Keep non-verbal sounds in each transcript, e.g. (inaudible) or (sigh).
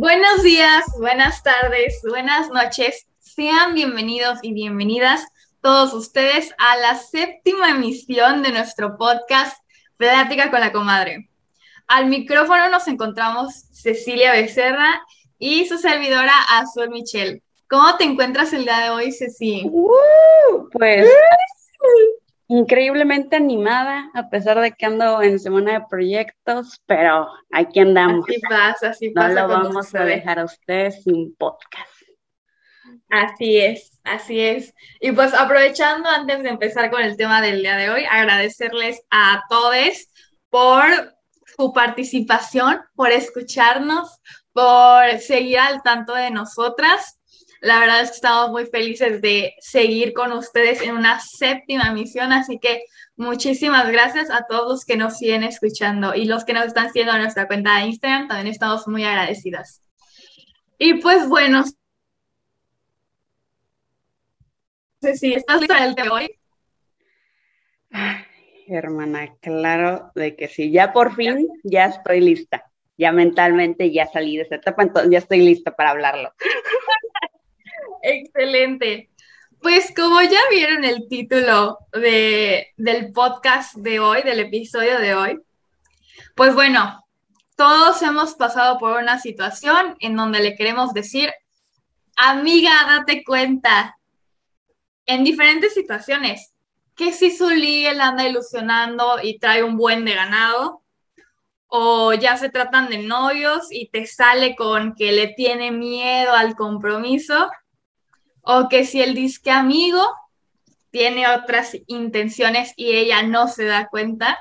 Buenos días, buenas tardes, buenas noches. Sean bienvenidos y bienvenidas todos ustedes a la séptima emisión de nuestro podcast Plática con la Comadre. Al micrófono nos encontramos Cecilia Becerra y su servidora Azul Michel. ¿Cómo te encuentras el día de hoy, Ceci? Uh, pues increíblemente animada, a pesar de que ando en semana de proyectos, pero aquí andamos. Así pasa, así pasa. No lo vamos a dejar a ustedes sin podcast. Así es, así es. Y pues aprovechando antes de empezar con el tema del día de hoy, agradecerles a todos por su participación, por escucharnos, por seguir al tanto de nosotras. La verdad es que estamos muy felices de seguir con ustedes en una séptima misión, así que muchísimas gracias a todos los que nos siguen escuchando y los que nos están siguiendo a nuestra cuenta de Instagram, también estamos muy agradecidas. Y pues bueno, si ¿estás lista el de hoy? hermana, claro de que sí, ya por fin, ya estoy lista. Ya mentalmente ya salí de esa etapa, entonces ya estoy lista para hablarlo. Excelente. Pues como ya vieron el título de, del podcast de hoy, del episodio de hoy, pues bueno, todos hemos pasado por una situación en donde le queremos decir, amiga, date cuenta, en diferentes situaciones, que si su la anda ilusionando y trae un buen de ganado, o ya se tratan de novios y te sale con que le tiene miedo al compromiso, o que si el disque amigo tiene otras intenciones y ella no se da cuenta,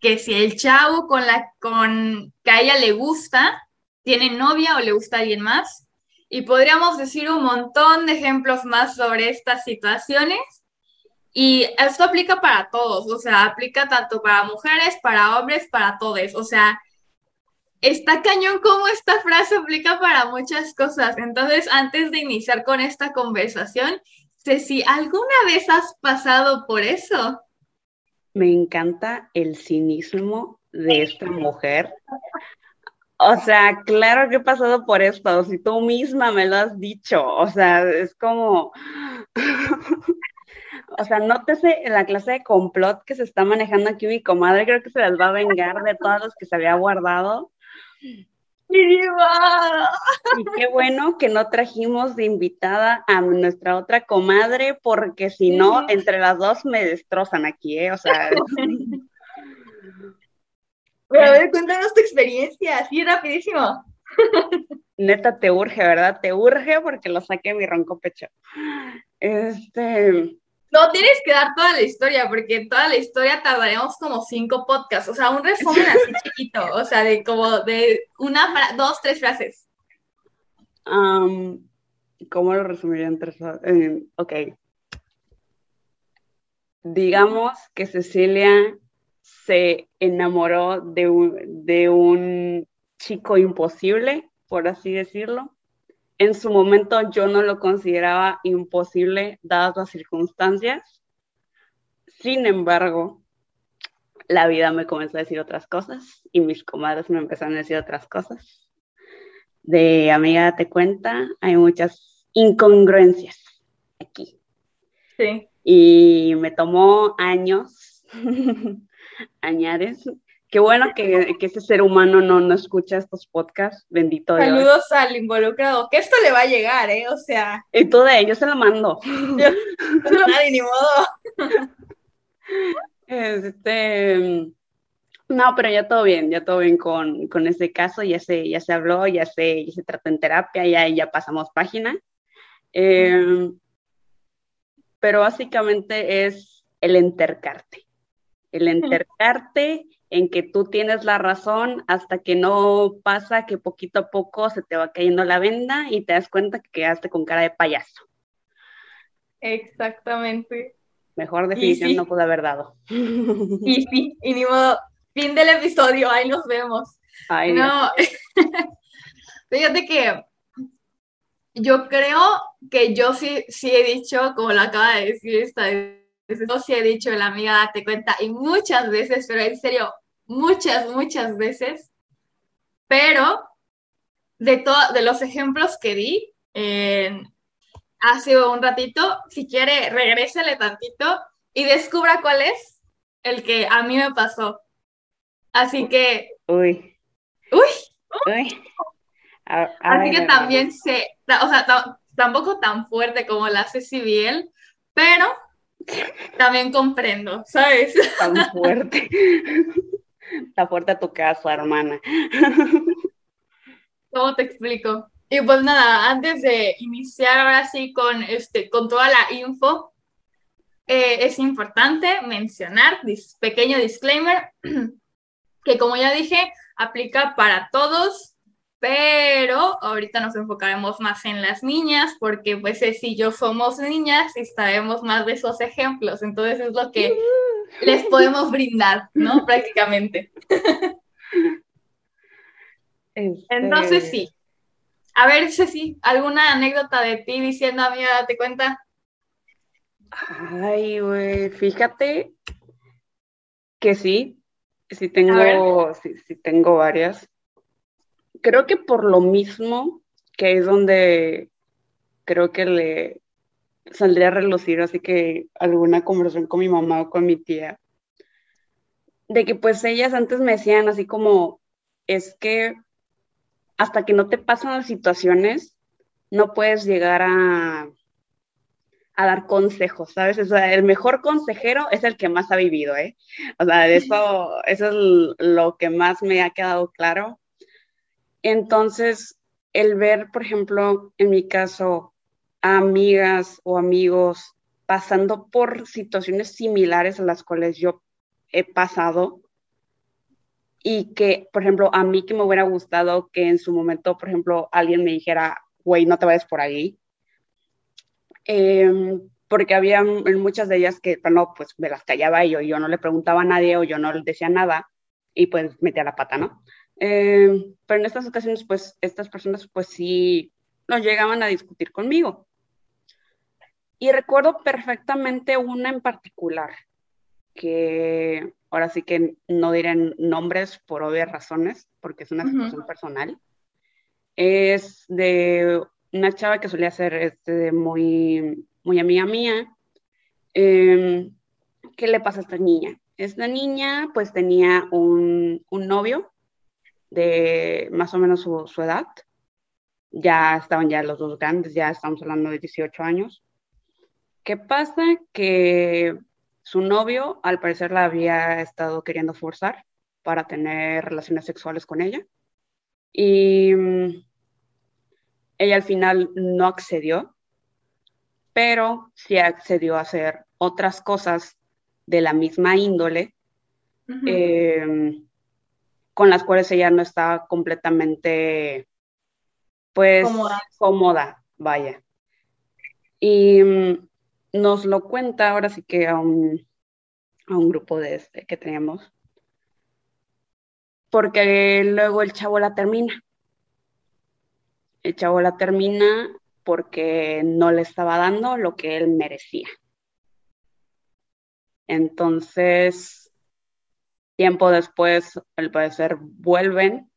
que si el chavo con la con que a ella le gusta tiene novia o le gusta a alguien más. Y podríamos decir un montón de ejemplos más sobre estas situaciones. Y esto aplica para todos, o sea, aplica tanto para mujeres, para hombres, para todos. O sea, está cañón cómo esta frase aplica para muchas cosas. Entonces, antes de iniciar con esta conversación, Ceci, ¿alguna vez has pasado por eso? Me encanta el cinismo de esta mujer. O sea, claro que he pasado por esto, si tú misma me lo has dicho, o sea, es como, (laughs) o sea, nótese la clase de complot que se está manejando aquí mi comadre, creo que se las va a vengar de todos los que se había guardado. Y qué bueno que no trajimos de invitada a nuestra otra comadre, porque si no, entre las dos me destrozan aquí, ¿eh? O sea. (laughs) Pero a ver, cuéntanos tu experiencia, así rapidísimo. Neta, te urge, ¿verdad? Te urge porque lo saqué mi ronco pecho. Este. No, tienes que dar toda la historia, porque toda la historia tardaremos como cinco podcasts. O sea, un resumen así (laughs) chiquito, o sea, de como de una, dos, tres frases. ¿Cómo lo resumiría en tres frases? ok. Digamos que Cecilia se enamoró de un, de un chico imposible, por así decirlo. En su momento yo no lo consideraba imposible dadas las circunstancias. Sin embargo, la vida me comenzó a decir otras cosas y mis comadres me empezaron a decir otras cosas. De amiga, te cuenta, hay muchas incongruencias aquí. Sí. Y me tomó años (laughs) añades. Qué bueno que, ese ser humano no, no escucha estos podcasts, bendito Dios. Saludos al involucrado, que esto le va a llegar, ¿eh? O sea. Y tú de ellos se lo mando. Nadie, ni modo. Este. No, pero ya todo bien, ya todo bien con, con ese caso, ya se, ya se habló, ya se, ya se trató en terapia, ya, ya pasamos página. Em, pero básicamente es el entercarte el entercarte en que tú tienes la razón hasta que no pasa que poquito a poco se te va cayendo la venda y te das cuenta que quedaste con cara de payaso. Exactamente. Mejor definición no pude haber dado. (laughs) Y sí, y ni modo. Fin del episodio, ahí nos vemos. no. (laughs) Fíjate que yo creo que yo sí, sí he dicho, como lo acaba de decir esta no sí he dicho la amiga, date cuenta, y muchas veces, pero en serio, muchas, muchas veces, pero de, de los ejemplos que di hace un ratito, si quiere, regrésele tantito y descubra cuál es el que a mí me pasó. Así que... Uy. Uy. Uy. Así que también se, o sea, tampoco tan fuerte como la Ceci Biel, pero también comprendo, ¿sabes? Tan fuerte. (laughs) Está fuerte a tu caso, hermana. (laughs) ¿Cómo te explico? Y pues nada, antes de iniciar ahora sí con, este, con toda la info, eh, es importante mencionar, pequeño disclaimer, (clears throat) que como ya dije, aplica para todos, pero ahorita nos enfocaremos más en las niñas, porque pues si yo somos niñas y sabemos más de esos ejemplos, entonces es lo que les podemos brindar, ¿no? (laughs) Prácticamente. Este entonces sí, a ver, Ceci, ¿alguna anécdota de ti diciendo, amiga, date cuenta? Ay, güey, fíjate que sí, sí tengo, sí, tengo varias. Creo que por lo mismo, que es donde creo que le saldría a relucir, así que alguna conversación con mi mamá o con mi tía, de que pues ellas antes me decían así como, es que hasta que no te pasan las situaciones, no puedes llegar a, a dar consejos, ¿sabes? O sea, el mejor consejero es el que más ha vivido, ¿eh? O sea, eso, (laughs) eso es lo que más me ha quedado claro. Entonces, el ver, por ejemplo, en mi caso, a amigas o amigos pasando por situaciones similares a las cuales yo he pasado, y que, por ejemplo, a mí que me hubiera gustado que en su momento, por ejemplo, alguien me dijera, güey, no te vayas por ahí. Em, porque había muchas de ellas que, bueno, pues me las callaba y yo, yo no le preguntaba a nadie o yo no le decía nada y pues metía la pata, ¿no? Em, pero en estas ocasiones, pues estas personas, pues sí, no llegaban a discutir conmigo. Y recuerdo perfectamente una en particular, que ahora sí que no diré nombres por obvias razones, porque es una situación personal. Es de una chava que solía ser este, muy, muy amiga mía. Em, ¿Qué le pasa a esta niña? Esta niña pues tenía un, un novio de más o menos su, su, edad. Ya estaban ya los dos grandes, ya estamos hablando de 18 años. ¿Qué pasa? Que su novio, al parecer, la había estado queriendo forzar para tener relaciones sexuales con ella. Y mm, ella al final no accedió, pero sí accedió a hacer otras cosas de la misma índole, em, con las cuales ella no estaba completamente, pues, cómoda, cómoda vaya. Y mm, nos lo cuenta ahora sí que a un, a un grupo de este que teníamos, porque luego el chavo la termina. El chavo la termina porque no le estaba dando lo que él merecía. Entonces, tiempo después, al parecer, vuelven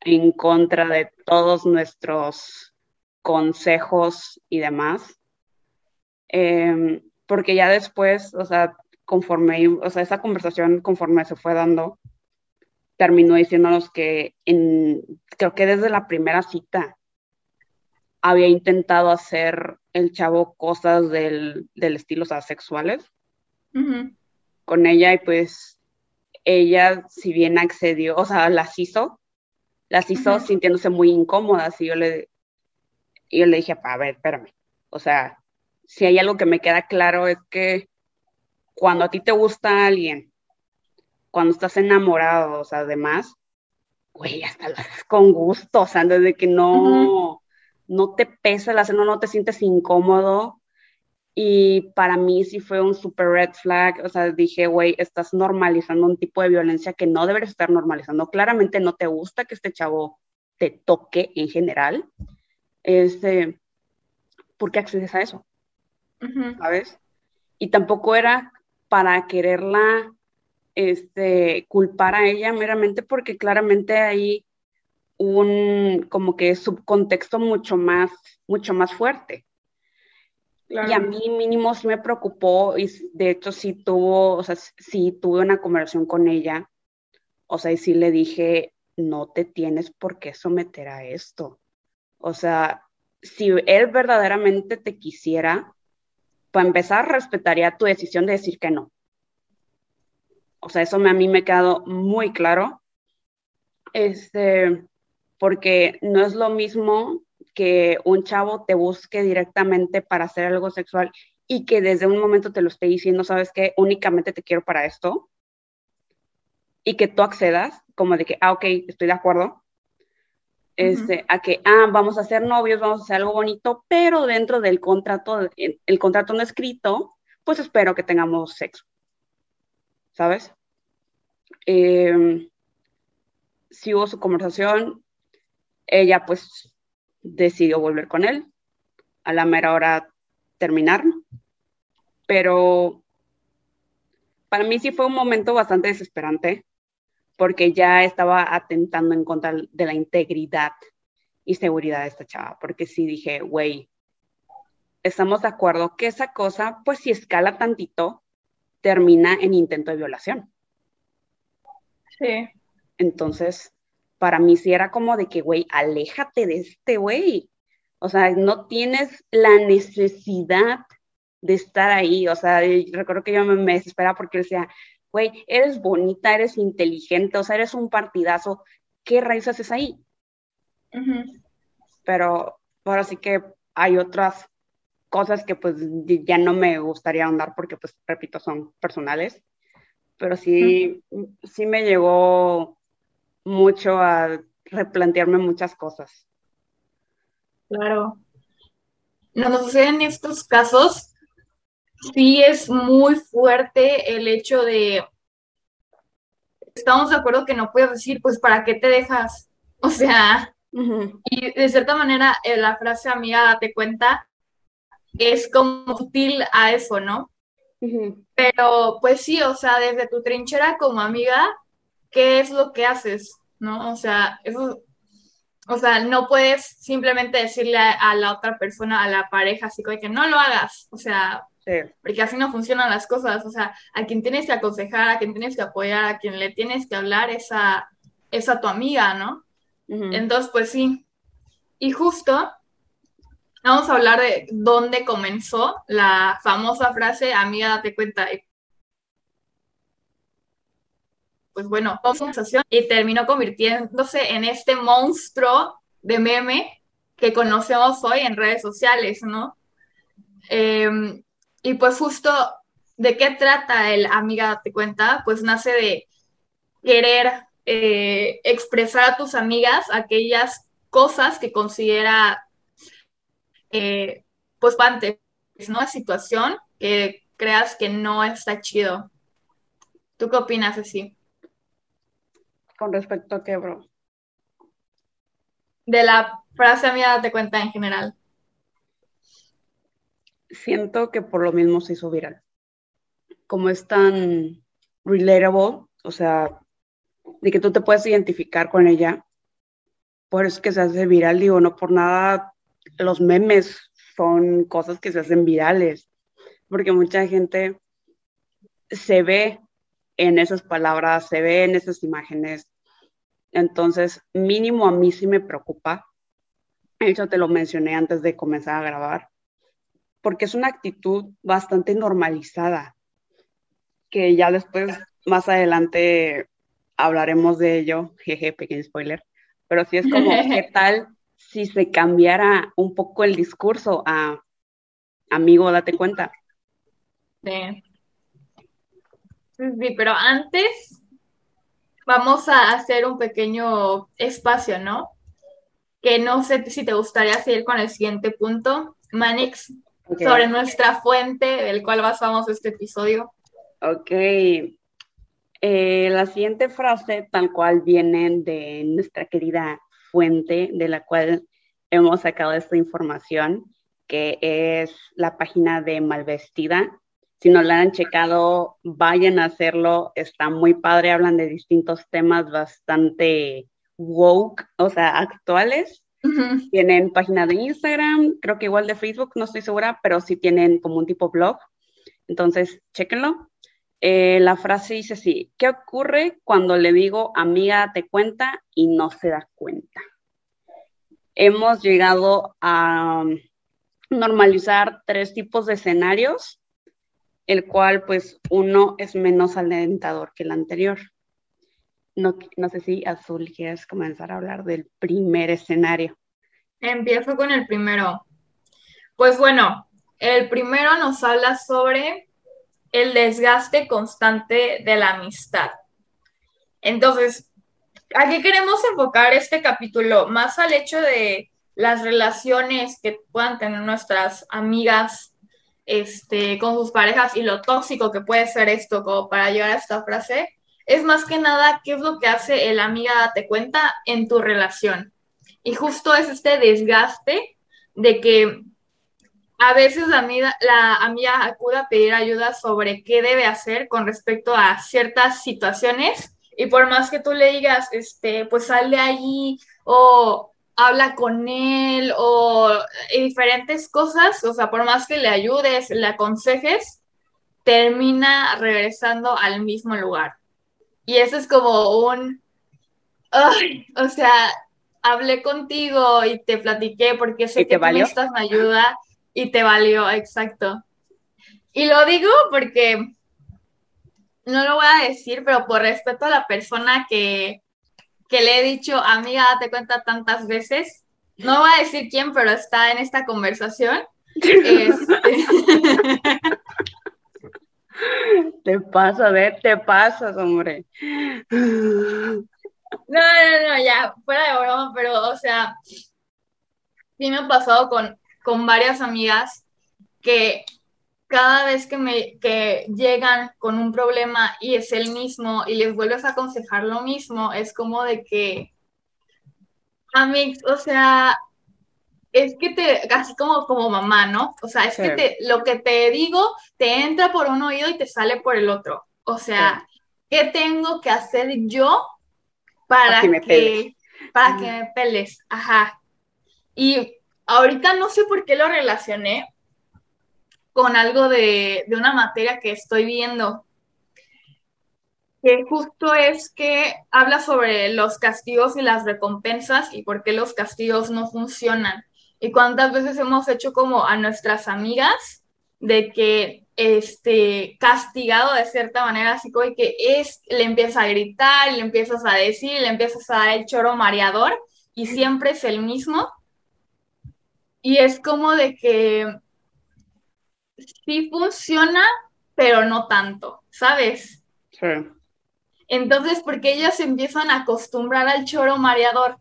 en contra de todos nuestros consejos y demás Em, porque ya después, o sea, conforme, o sea, esa conversación conforme se fue dando, terminó diciéndonos que en, creo que desde la primera cita había intentado hacer el chavo cosas del, del estilo, o sea, sexuales con ella y pues ella, si bien accedió, o sea, las hizo, las hizo sintiéndose muy incómodas y yo le, yo le dije, a ver, espérame, o sea, si hay algo que me queda claro es que cuando a ti te gusta alguien, cuando estás enamorado, o sea, además, güey, hasta lo haces con gusto, o sea, desde que no, no te pesa la cena, no te sientes incómodo. Y para mí sí fue un super red flag, o sea, dije, güey, estás normalizando un tipo de violencia que no deberías estar normalizando. Claramente no te gusta que este chavo te toque en general. Este, ¿Por qué accedes a eso? ¿Sabes? Y tampoco era para quererla este, culpar a ella meramente porque claramente ahí un como que subcontexto mucho más, mucho más fuerte. Y a mí mínimo sí me preocupó y de hecho sí tuvo, o sea, sí tuve una conversación con ella, o sea, y sí le dije, no te tienes por qué someter a esto. O sea, si él verdaderamente te quisiera, para empezar, respetaría tu decisión de decir que no. O sea, eso a mí me ha quedado muy claro. Este, porque no es lo mismo que un chavo te busque directamente para hacer algo sexual y que desde un momento te lo esté diciendo, sabes que únicamente te quiero para esto, y que tú accedas, como de que, ah, ok, estoy de acuerdo, este, a que, ah, vamos a ser novios, vamos a hacer algo bonito, pero dentro del contrato, el contrato no escrito, pues espero que tengamos sexo, ¿sabes? Eh, si hubo su conversación, ella pues decidió volver con él, a la mera hora terminar, pero para mí sí fue un momento bastante desesperante porque ya estaba atentando en contra de la integridad y seguridad de esta chava, porque sí dije, güey, estamos de acuerdo que esa cosa, pues si escala tantito, termina en intento de violación. Sí. Entonces, para mí sí era como de que, güey, aléjate de este güey. O sea, no tienes la necesidad de estar ahí. O sea, recuerdo que yo me, me desesperaba porque decía, güey, eres bonita, eres inteligente, o sea, eres un partidazo. ¿Qué raíces haces ahí? Pero ahora sí que hay otras cosas que pues ya no me gustaría andar porque pues repito son personales pero sí sí me llegó mucho a replantearme muchas cosas. Claro. No sé, en estos casos, sí es muy fuerte el hecho de, estamos de acuerdo que no puedes decir, pues, ¿para qué te dejas? O sea, y de cierta manera eh, la frase amiga, date cuenta, es como útil a eso, ¿no? Pero pues sí, o sea, desde tu trinchera como amiga, qué es lo que haces, ¿no? O sea, eso, o sea, no puedes simplemente decirle a, la otra persona, a la pareja, así que no lo hagas, o sea, porque así no funcionan las cosas, o sea, a quien tienes que aconsejar, a quien tienes que apoyar, a quien le tienes que hablar es a, tu amiga, ¿no? Entonces, pues sí. Y justo vamos a hablar de dónde comenzó la famosa frase, amiga, date cuenta, pues bueno, conversación y terminó convirtiéndose en este monstruo de meme que conocemos hoy en redes sociales, ¿no? Em, y pues justo de qué trata el amiga, date cuenta, pues nace de querer eh, expresar a tus amigas aquellas cosas que considera eh, pues antes, ¿no? Situación que creas que no está chido. ¿Tú qué opinas así? con respecto a qué, bro? De la frase amiga, date cuenta en general. Siento que por lo mismo se hizo viral. Como es tan relatable, o sea, de que tú te puedes identificar con ella, por eso es que se hace viral, digo, no por nada los memes son cosas que se hacen virales, porque mucha gente se ve en esas palabras, se ve en esas imágenes. Entonces, mínimo a mí sí me preocupa. Eso te lo mencioné antes de comenzar a grabar, porque es una actitud bastante normalizada, que ya después, más adelante, hablaremos de ello. Jeje, pequeño spoiler. Pero sí es como, (laughs) ¿qué tal si se cambiara un poco el discurso a amigo, date cuenta? Sí. Sí, pero antes vamos a hacer un pequeño espacio, ¿no? Que no sé si te gustaría seguir con el siguiente punto, Manix, sobre nuestra fuente del cual basamos este episodio. Ok. Eh, la siguiente frase tal cual viene de nuestra querida fuente de la cual hemos sacado esta información, que es la página de Malvestida, si no la han checado, vayan a hacerlo. Está muy padre. Hablan de distintos temas bastante woke, o sea, actuales. Tienen página de Instagram, creo que igual de Facebook, no estoy segura, pero sí tienen como un tipo blog. Entonces, chéquenlo. Eh, la frase dice así, ¿qué ocurre cuando le digo amiga te cuenta y no se da cuenta? Hemos llegado a normalizar tres tipos de escenarios, el cual pues uno es menos alentador que el anterior. No, no sé si Azul quieres comenzar a hablar del primer escenario. Empiezo con el primero. Pues bueno, el primero nos habla sobre el desgaste constante de la amistad. Entonces, aquí queremos enfocar este capítulo más al hecho de las relaciones que puedan tener nuestras amigas este, con sus parejas y lo tóxico que puede ser esto como para llegar a esta frase, es más que nada qué es lo que hace el amiga te cuenta en tu relación. Y justo es este desgaste de que a veces la amiga, la acude a pedir ayuda sobre qué debe hacer con respecto a ciertas situaciones y por más que tú le digas, este, pues sal de allí o habla con él o diferentes cosas, o sea, por más que le ayudes, le aconsejes, termina regresando al mismo lugar. Y eso es como un, o sea, hablé contigo y te platiqué porque sé que tú necesitas ayuda y te valió, exacto. Y lo digo porque no lo voy a decir, pero por respeto a la persona que, le he dicho, amiga, date cuenta tantas veces. No voy a decir quién, pero está en esta conversación. (laughs) Este, (laughs) (laughs) te pasa, ver, te pasas, hombre. No, no, no, ya, fuera de broma, pero, o sea, sí me ha pasado con, con varias amigas que cada vez que me que llegan con un problema y es el mismo y les vuelves a aconsejar lo mismo, es como de que, mí, o sea, es que te, así como, como mamá, ¿no? O sea, es que te, lo que te digo te entra por un oído y te sale por el otro. O sea, ¿qué tengo que hacer yo para, que, me que para que me peles? Ajá. Y ahorita no sé por qué lo relacioné con algo de, de una materia que estoy viendo, que justo es que habla sobre los castigos y las recompensas y por qué los castigos no funcionan. Y cuántas veces hemos hecho como a nuestras amigas de que este castigado de cierta manera, así como que es, le empieza a gritar, le empiezas a decir, le empiezas a dar el choro mareador y siempre es el mismo. Y es como de que sí funciona, pero no tanto, ¿sabes? Sí. Entonces, porque ellas se empiezan a acostumbrar al choro mareador,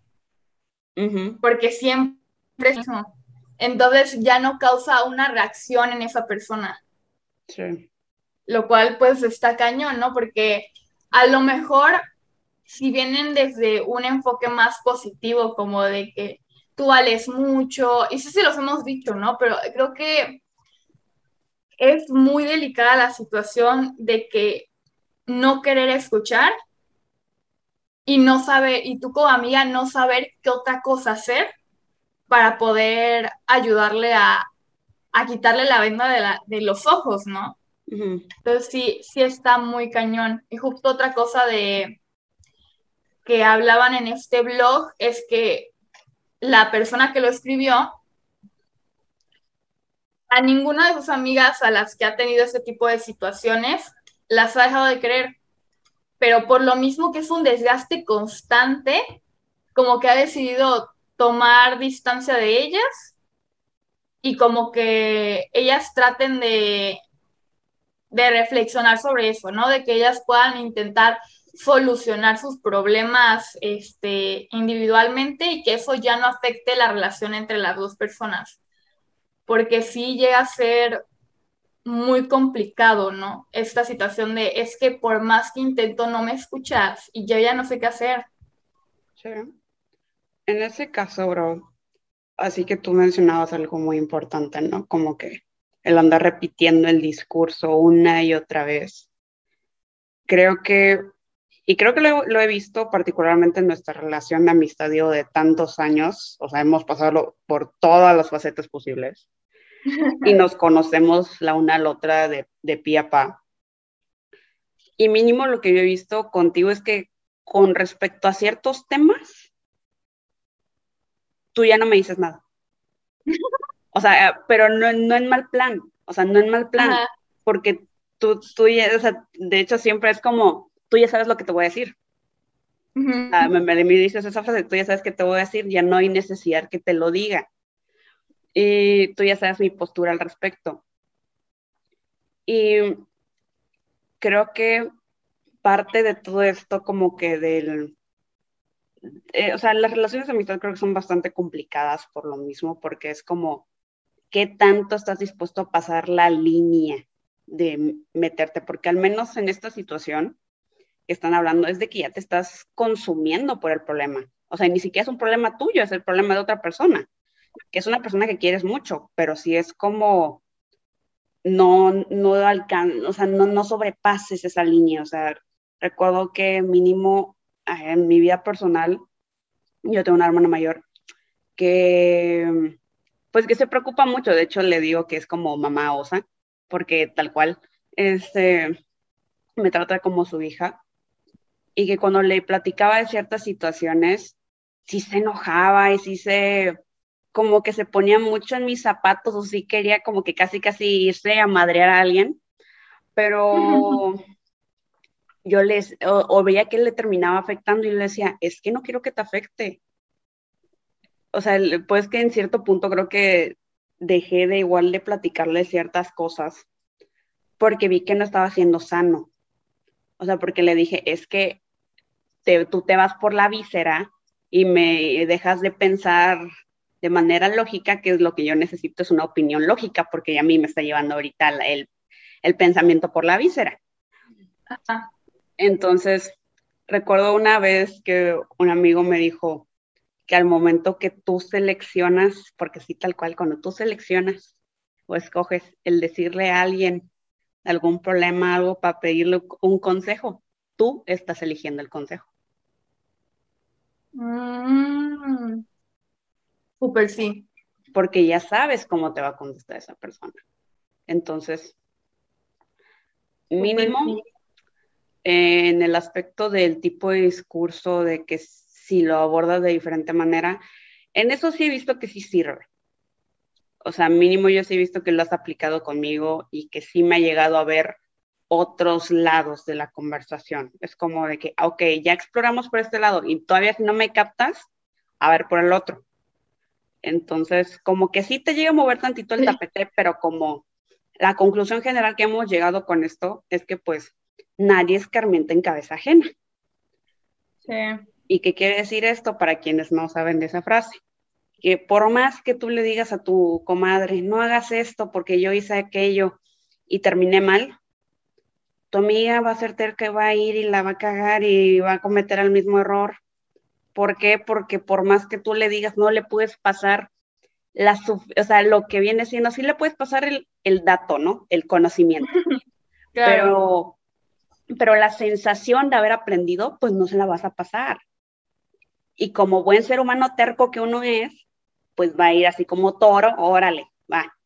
porque siempre mismo. Entonces ya no causa una reacción en esa persona. Sí. Lo cual pues está cañón, ¿no? Porque a lo mejor si vienen desde un enfoque más positivo, como de que tú vales mucho, y sí se los hemos dicho, ¿no? Pero creo que es muy delicada la situación de que no querer escuchar y no saber, y tú como amiga no saber qué otra cosa hacer para poder ayudarle a, quitarle la venda de, los ojos, ¿no? Entonces sí, sí está muy cañón. Y justo otra cosa de que hablaban en este blog es que la persona que lo escribió a ninguna de sus amigas a las que ha tenido ese tipo de situaciones las ha dejado de querer, pero por lo mismo que es un desgaste constante, como que ha decidido tomar distancia de ellas y como que ellas traten de, de reflexionar sobre eso, ¿no? De que ellas puedan intentar solucionar sus problemas este, individualmente y que eso ya no afecte la relación entre las dos personas porque sí llega a ser muy complicado, ¿no? Esta situación de es que por más que intento no me escuchas y yo ya no sé qué hacer. Sí. En ese caso, bro, así que tú mencionabas algo muy importante, ¿no? Como que el andar repitiendo el discurso una y otra vez. Creo que Y creo que lo, he visto particularmente en nuestra relación de amistad de tantos años, o sea, hemos pasado por todas las facetas posibles (laughs) y nos conocemos la una a la otra de, de pie a pa. Y mínimo lo que yo he visto contigo es que con respecto a ciertos temas, tú ya no me dices nada. (laughs) O sea, pero no, no en mal plan, o sea, no en mal plan, porque tú, tú ya, o sea, de hecho siempre es como, tú ya sabes lo que te voy a decir. me, me, dices esa frase, tú ya sabes que te voy a decir, ya no hay necesidad que te lo diga. Y tú ya sabes mi postura al respecto. Y creo que parte de todo esto como que del... Eh, o sea, las relaciones de amistad creo que son bastante complicadas por lo mismo, porque es como, ¿qué tanto estás dispuesto a pasar la línea de meterte? Porque al menos en esta situación, están hablando es de que ya te estás consumiendo por el problema. O sea, ni siquiera es un problema tuyo, es el problema de otra persona, que es una persona que quieres mucho, pero si es como no, no alcan o sea, no, no sobrepases esa línea. O sea, recuerdo que mínimo en mi vida personal, yo tengo una hermana mayor que, pues que se preocupa mucho. De hecho, le digo que es como mamá osa, porque tal cual, este, me trata como su hija. Y que cuando le platicaba de ciertas situaciones, sí se enojaba y sí se, como que se ponía mucho en mis zapatos o sí quería como que casi casi irse a madrear a alguien, pero yo les, o, veía que le terminaba afectando y le decía, es que no quiero que te afecte. O sea, pues que en cierto punto creo que dejé de igual de platicarle ciertas cosas porque vi que no estaba siendo sano. O sea, porque le dije, es que tú te vas por la víscera y me dejas de pensar de manera lógica, que es lo que yo necesito, es una opinión lógica, porque a mí me está llevando ahorita el, el pensamiento por la víscera. Entonces, recuerdo una vez que un amigo me dijo que al momento que tú seleccionas, porque sí, tal cual, cuando tú seleccionas o escoges el decirle a alguien algún problema, algo para pedirle un consejo, tú estás eligiendo el consejo. Mm, súper sí. Porque ya sabes cómo te va a contestar esa persona. Entonces, mínimo en el aspecto del tipo de discurso, de que si lo abordas de diferente manera, en eso sí he visto que sí sirve. O sea, mínimo yo sí he visto que lo has aplicado conmigo y que sí me ha llegado a ver otros lados de la conversación. Es como de que, ok, ya exploramos por este lado y todavía si no me captas, a ver por el otro. Entonces, como que sí te llega a mover tantito el tapete, pero como la conclusión general que hemos llegado con esto es que pues nadie escarmienta en cabeza ajena. Sí. ¿Y qué quiere decir esto para quienes no saben de esa frase? Que por más que tú le digas a tu comadre, no hagas esto porque yo hice aquello y terminé mal, tu amiga va a ser que va a ir y la va a cagar y va a cometer el mismo error. ¿Por qué? Porque por más que tú le digas, no le puedes pasar la, o sea, lo que viene siendo, sí le puedes pasar el, dato, ¿no? El conocimiento. (laughs) Pero, pero la sensación de haber aprendido, pues no se la vas a pasar. Y como buen ser humano terco que uno es, pues va a ir así como toro, órale, va.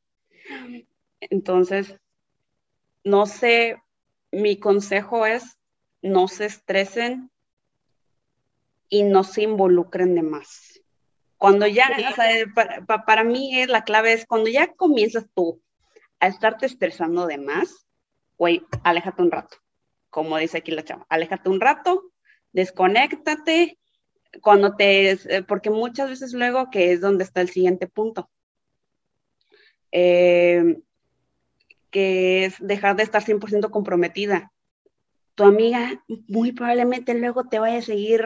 Entonces, no sé, mi consejo es no se estresen y no se involucren de más. Cuando ya, para, mí es, la clave es cuando ya comienzas tú a estarte estresando de más, güey, aléjate un rato. Como dice aquí la chava, aléjate un rato, desconéctate, cuando te, eh, porque muchas veces luego que es donde está el siguiente punto. Eh, que es dejar de estar 100% comprometida. Tu amiga muy probablemente luego te vaya a seguir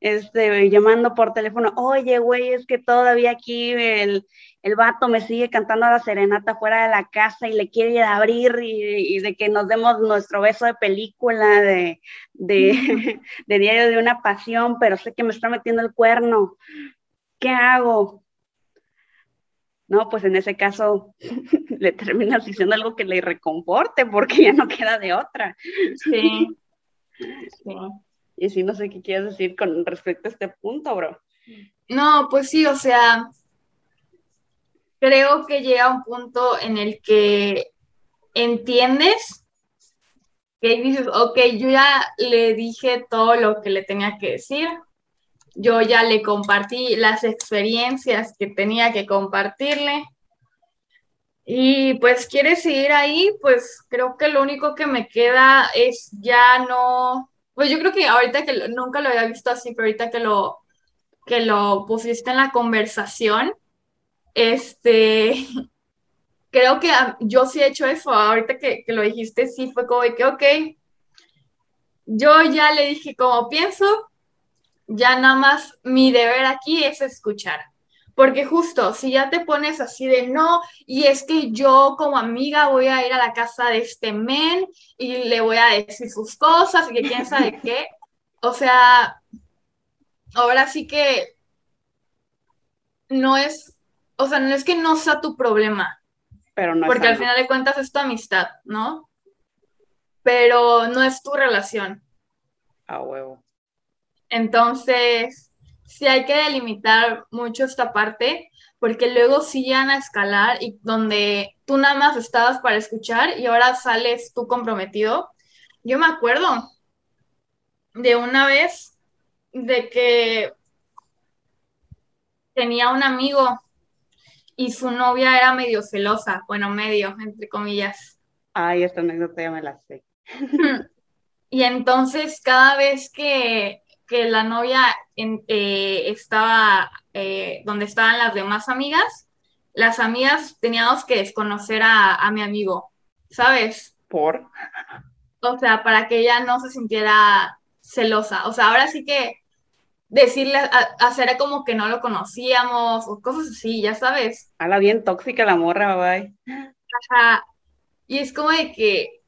este, llamando por teléfono, oye, güey, es que todavía aquí el, el vato me sigue cantando a la serenata fuera de la casa y le quiere abrir y, de que nos demos nuestro beso de película, de, de, (laughs) (laughs) de diario de una pasión, pero sé que me está metiendo el cuerno. ¿Qué hago? No, pues en ese caso (laughs) le terminas diciendo algo que le reconforte porque ya no queda de otra. Sí. Y si no sé qué quieres decir con respecto a este punto, bro. No, pues sí, o sea, creo que llega un punto en el que entiendes que dices, ok, yo ya le dije todo lo que le tenía que decir, yo ya le compartí las experiencias que tenía que compartirle. Y pues quiere seguir ahí, pues creo que lo único que me queda es ya no, pues yo creo que ahorita que nunca lo había visto así, pero ahorita que lo que lo pusiste en la conversación, este, (laughs) creo que yo sí he hecho eso, ahorita que, que lo dijiste, sí fue como que, ok, yo ya le dije como pienso, ya nada más mi deber aquí es escuchar. Porque justo, si ya te pones así de no, y es que yo como amiga voy a ir a la casa de este men y le voy a decir sus cosas y que quién sabe (laughs) qué, o sea, ahora sí que no es, o sea, no es que no sea tu problema, pero no porque al final de cuentas es tu amistad, ¿no? Pero no es tu relación. A huevo. Entonces, sí hay que delimitar mucho esta parte, porque luego sí llegan a escalar y donde tú nada más estabas para escuchar y ahora sales tú comprometido. Yo me acuerdo de una vez de que tenía un amigo y su novia era medio celosa, bueno, medio, entre comillas. Ay, esta anécdota ya me la sé. (laughs) y entonces cada vez que que la novia eh, estaba eh, donde estaban las demás amigas, las amigas teníamos que desconocer a, mi amigo, ¿sabes? ¿Por? O sea, para que ella no se sintiera celosa. O sea, ahora sí que decirle, hacer como que no lo conocíamos o cosas así, ya sabes. Habla bien tóxica la morra, bye. Ajá. Y es como de que,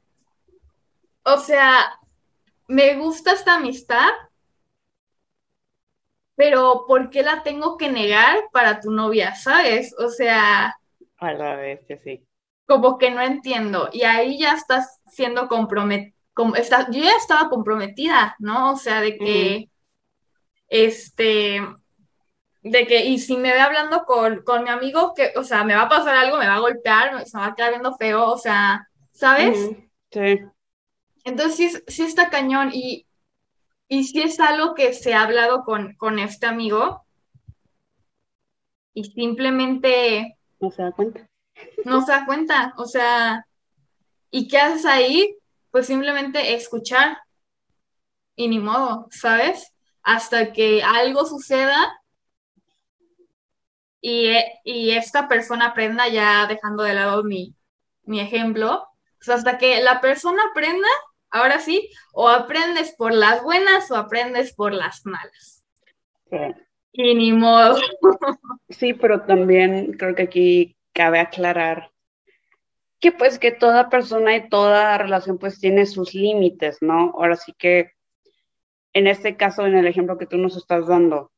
o sea, me gusta esta amistad, pero ¿por qué la tengo que negar para tu novia, sabes? O sea... A la vez que sí. Como que no entiendo. Y ahí ya estás siendo comprometida. yo ya estaba comprometida, ¿no? O sea, de que, este, de que, y si me ve hablando con, mi amigo, que, o sea, me va a pasar algo, me va a golpear, se me va a quedar viendo feo, o sea, ¿sabes? Sí. Entonces sí está cañón y, y si es algo que se ha hablado con, este amigo y simplemente... No se da cuenta. No se da cuenta, o sea, ¿y qué haces ahí? Pues simplemente escuchar y ni modo, ¿sabes? Hasta que algo suceda y, esta persona aprenda, ya dejando de lado mi, mi ejemplo, pues hasta que la persona aprenda Ahora sí, o aprendes por las buenas o aprendes por las malas. Sí. Y ni modo. Sí, pero también creo que aquí cabe aclarar que pues que toda persona y toda relación pues tiene sus límites, ¿no? Ahora sí que en este caso, en el ejemplo que tú nos estás dando,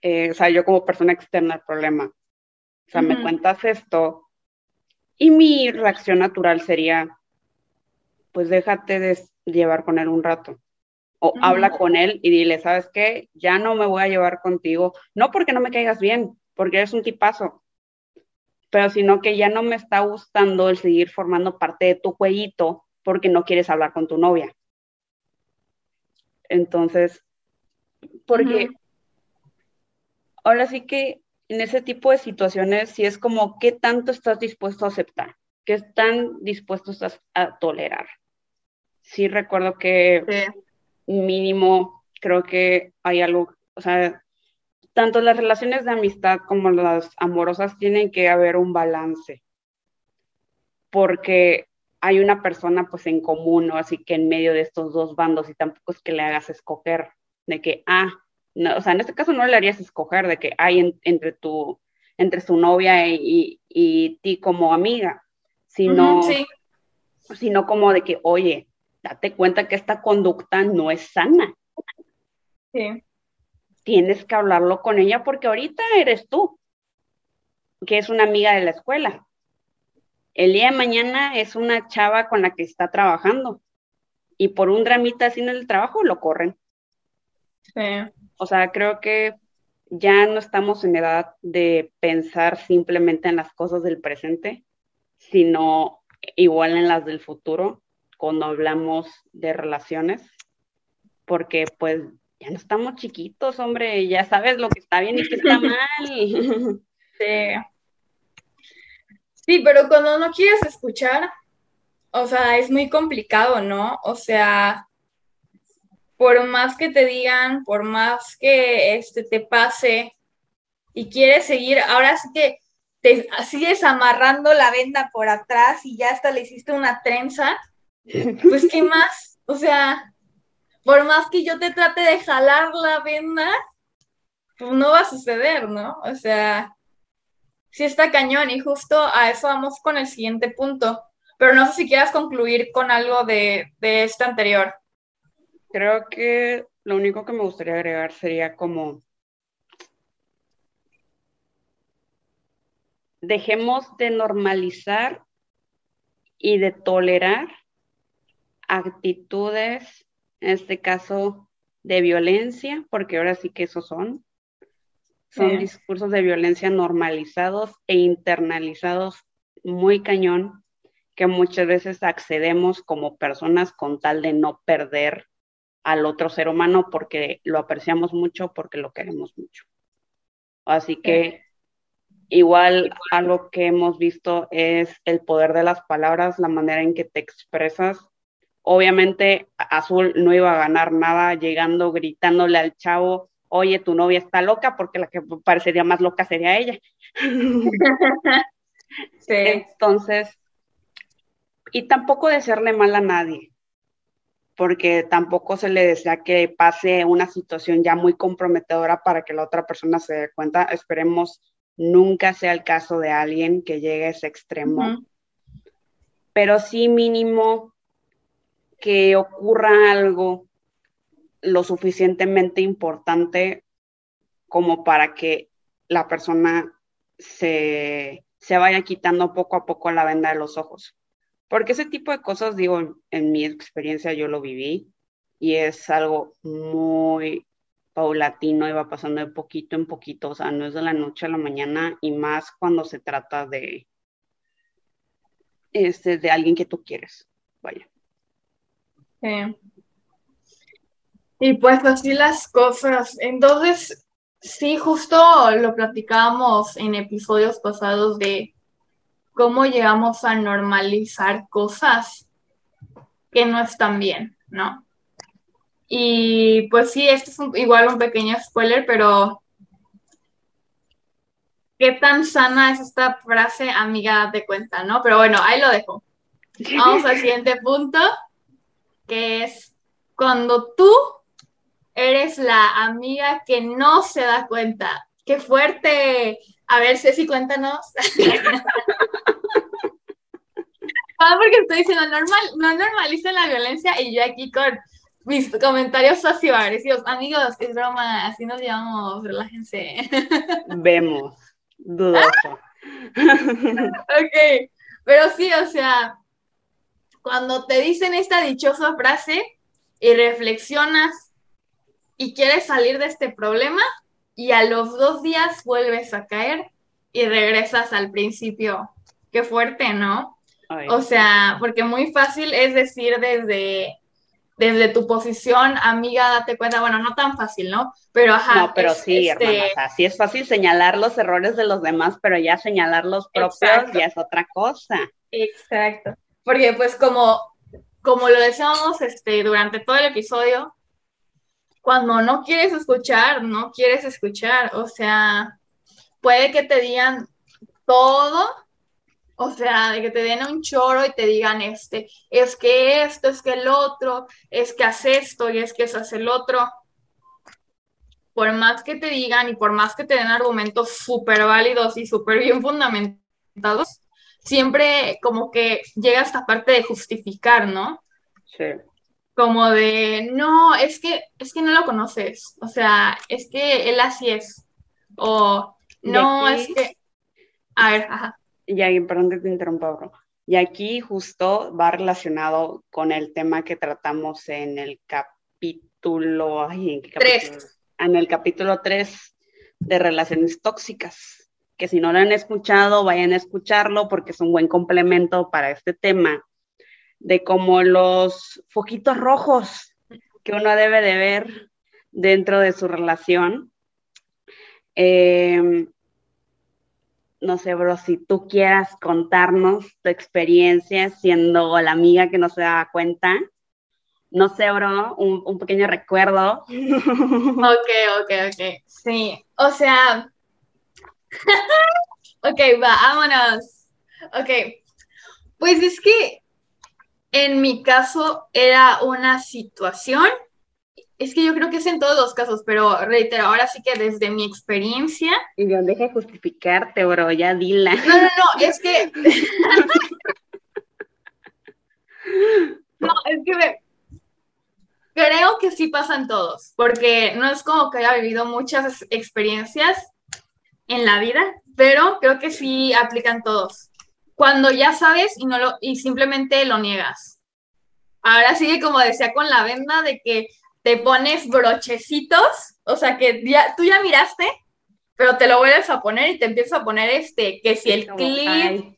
eh, o sea, yo como persona externa al problema, o sea, me cuentas esto y mi reacción natural sería, pues déjate de llevar con él un rato. O habla con él y dile, ¿sabes qué? Ya no me voy a llevar contigo. No porque no me caigas bien, porque eres un tipazo, pero sino que ya no me está gustando el seguir formando parte de tu jueguito porque no quieres hablar con tu novia. Entonces, porque ahora sí que en ese tipo de situaciones, sí es como, ¿qué tanto estás dispuesto a aceptar? ¿Qué están dispuestos a tolerar? Sí recuerdo que mínimo creo que hay algo, o sea, tanto las relaciones de amistad como las amorosas tienen que haber un balance, porque hay una persona pues en común, ¿no? Así que en medio de estos dos bandos y tampoco es que le hagas escoger de que, ah, no, o sea, en este caso no le harías escoger de que hay entre tu, entre su novia y, y, ti como amiga, sino, sino como de que, oye, date cuenta que esta conducta no es sana. Sí. Tienes que hablarlo con ella porque ahorita eres tú, que es una amiga de la escuela. El día de mañana es una chava con la que está trabajando. y por un dramita así en el trabajo lo corren. Sí. O sea, creo que ya no estamos en edad de pensar simplemente en las cosas del presente, sino igual en las del futuro, cuando hablamos de relaciones, porque pues ya no estamos chiquitos, hombre, ya sabes lo que está bien y que está mal. (laughs) Sí. Sí, pero cuando no quieres escuchar, o sea, es muy complicado, ¿no? O sea, por más que te digan, por más que este te pase y quieres seguir, ahora sí que te sigues amarrando la venda por atrás y ya hasta le hiciste una trenza, pues ¿qué más? O sea, por más que yo te trate de jalar la venda, pues no va a suceder, ¿no? O sea, sí está cañón y justo a eso vamos con el siguiente punto. Pero no sé si quieras concluir con algo de, de este anterior. Creo que lo único que me gustaría agregar sería como dejemos de normalizar y de tolerar actitudes, en este caso, de violencia, porque ahora sí que esos son, son discursos de violencia normalizados e internalizados muy cañón, que muchas veces accedemos como personas con tal de no perder al otro ser humano porque lo apreciamos mucho, porque lo queremos mucho. Así que igual algo que hemos visto es el poder de las palabras, la manera en que te expresas. Obviamente Azul no iba a ganar nada llegando, gritándole al chavo, oye, tu novia está loca, porque la que parecería más loca sería ella. (laughs) sí. Entonces, y tampoco desearle mal a nadie porque tampoco se le desea que pase una situación ya muy comprometedora para que la otra persona se dé cuenta. Esperemos nunca sea el caso de alguien que llegue a ese extremo, pero sí mínimo que ocurra algo lo suficientemente importante como para que la persona se, se vaya quitando poco a poco la venda de los ojos. Porque ese tipo de cosas, digo, en mi experiencia yo lo viví y es algo muy paulatino y va pasando de poquito en poquito, o sea, no es de la noche a la mañana y más cuando se trata de, este, de alguien que tú quieres. Vaya. Y pues así las cosas. Entonces, sí, justo lo platicábamos en episodios pasados de cómo llegamos a normalizar cosas que no están bien, ¿no? Y pues sí, esto es igual un pequeño spoiler, pero ¿qué tan sana es esta frase, amiga, date cuenta, ¿no? Pero bueno, ahí lo dejo. Vamos al siguiente punto, que es cuando tú eres la amiga que no se da cuenta. ¡Qué fuerte! A ver, Ceci, cuéntanos. (laughs) ah, porque estoy diciendo, normal, no normalicen la violencia y yo aquí con mis comentarios socio-agresivos. Amigos, es broma, así nos llamamos, relájense. (laughs) Vemos, dudoso. (laughs) ok, pero sí, o sea, cuando te dicen esta dichosa frase y reflexionas y quieres salir de este problema, y a los dos días vuelves a caer y regresas al principio. Qué fuerte, ¿no? O sea, porque muy fácil es decir desde, desde tu posición, amiga, date cuenta, bueno, no tan fácil, ¿no? Pero ajá. No, pero sí, este... hermana, o sea, sí es fácil señalar los errores de los demás, pero ya señalar los propios ya es otra cosa. Exacto. Porque pues como, como lo decíamos este, durante todo el episodio, cuando no quieres escuchar, no quieres escuchar. O sea, puede que te digan todo, o sea, de que te den un choro y te digan, este, es que esto, es que el otro, es que hace esto y es que eso hace el otro. Por más que te digan y por más que te den argumentos súper válidos y súper bien fundamentados, siempre como que llega esta parte de justificar, ¿no? Sí como de, no, es que, es que no lo conoces, o sea, es que él así es, o no, es que, a ver, ajá. Ya, perdón que te interrumpa, bro. Y aquí justo va relacionado con el tema que tratamos en el capítulo, ¿en, qué capítulo? en el capítulo 3 de relaciones tóxicas, que si no lo han escuchado, vayan a escucharlo porque es un buen complemento para este tema, de cómo los foquitos rojos que uno debe de ver dentro de su relación. Eh, no sé, bro, si tú quieras contarnos tu experiencia siendo la amiga que no se da cuenta. No sé, bro, un, un pequeño recuerdo. (laughs) Ok, ok, ok. Sí, o sea. (laughs) ok, va, vámonos. Ok, pues es que en mi caso era una situación es que yo creo que es en todos los casos, pero reitero, ahora sí que desde mi experiencia. Y yo deje justificarte, bro, ya dila. No, no, no, es que. (laughs) no, es que me... creo que sí pasan todos, porque no es como que haya vivido muchas experiencias en la vida, pero creo que sí aplican todos. Cuando ya sabes y no lo y simplemente lo niegas. Ahora sigue como decía con la venda de que te pones brochecitos, o sea que ya, tú ya miraste, pero te lo vuelves a poner y te empiezas a poner este, que si el clip,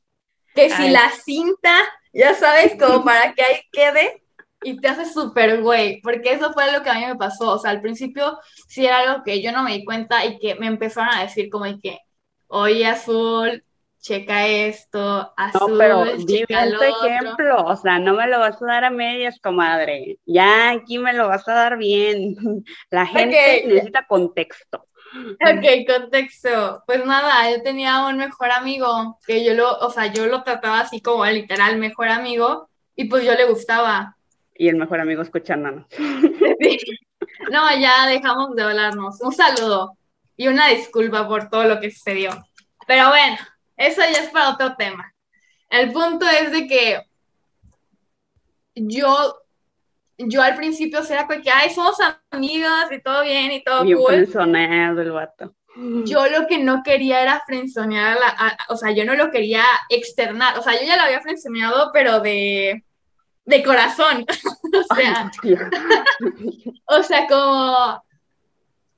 que si la cinta, ya sabes, como (laughs) para que ahí quede y te haces súper güey, porque eso fue lo que a mí me pasó, o sea, al principio sí era algo que yo no me di cuenta y que me empezaron a decir como que, oye, Azul, checa esto, azul, no, pero dime tu ejemplo, o sea, no me lo vas a dar a medias, comadre, ya aquí me lo vas a dar bien, (laughs) la gente necesita contexto. Ok, contexto. Pues nada, yo tenía un mejor amigo que yo lo, o sea, yo lo trataba así como literal mejor amigo y pues yo le gustaba. Y el mejor amigo escuchándonos. No, ya dejamos de hablarnos. Un saludo y una disculpa por todo lo que sucedió. Pero bueno, eso ya es para otro tema. El punto es de que yo, yo al principio era como que, ay, somos amigas y todo bien y todo bien cool. el vato. Yo lo que no quería era frenzonear, o sea, yo no lo quería externar, o sea, yo ya lo había frenzoneado, pero de, de corazón, (laughs) o sea, (laughs) o sea, como,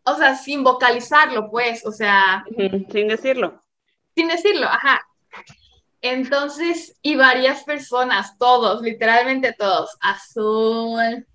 o sea, sin vocalizarlo, pues, o sea. Sin decirlo sin decirlo, ajá. Entonces, y varias personas, todos, literalmente todos, azul,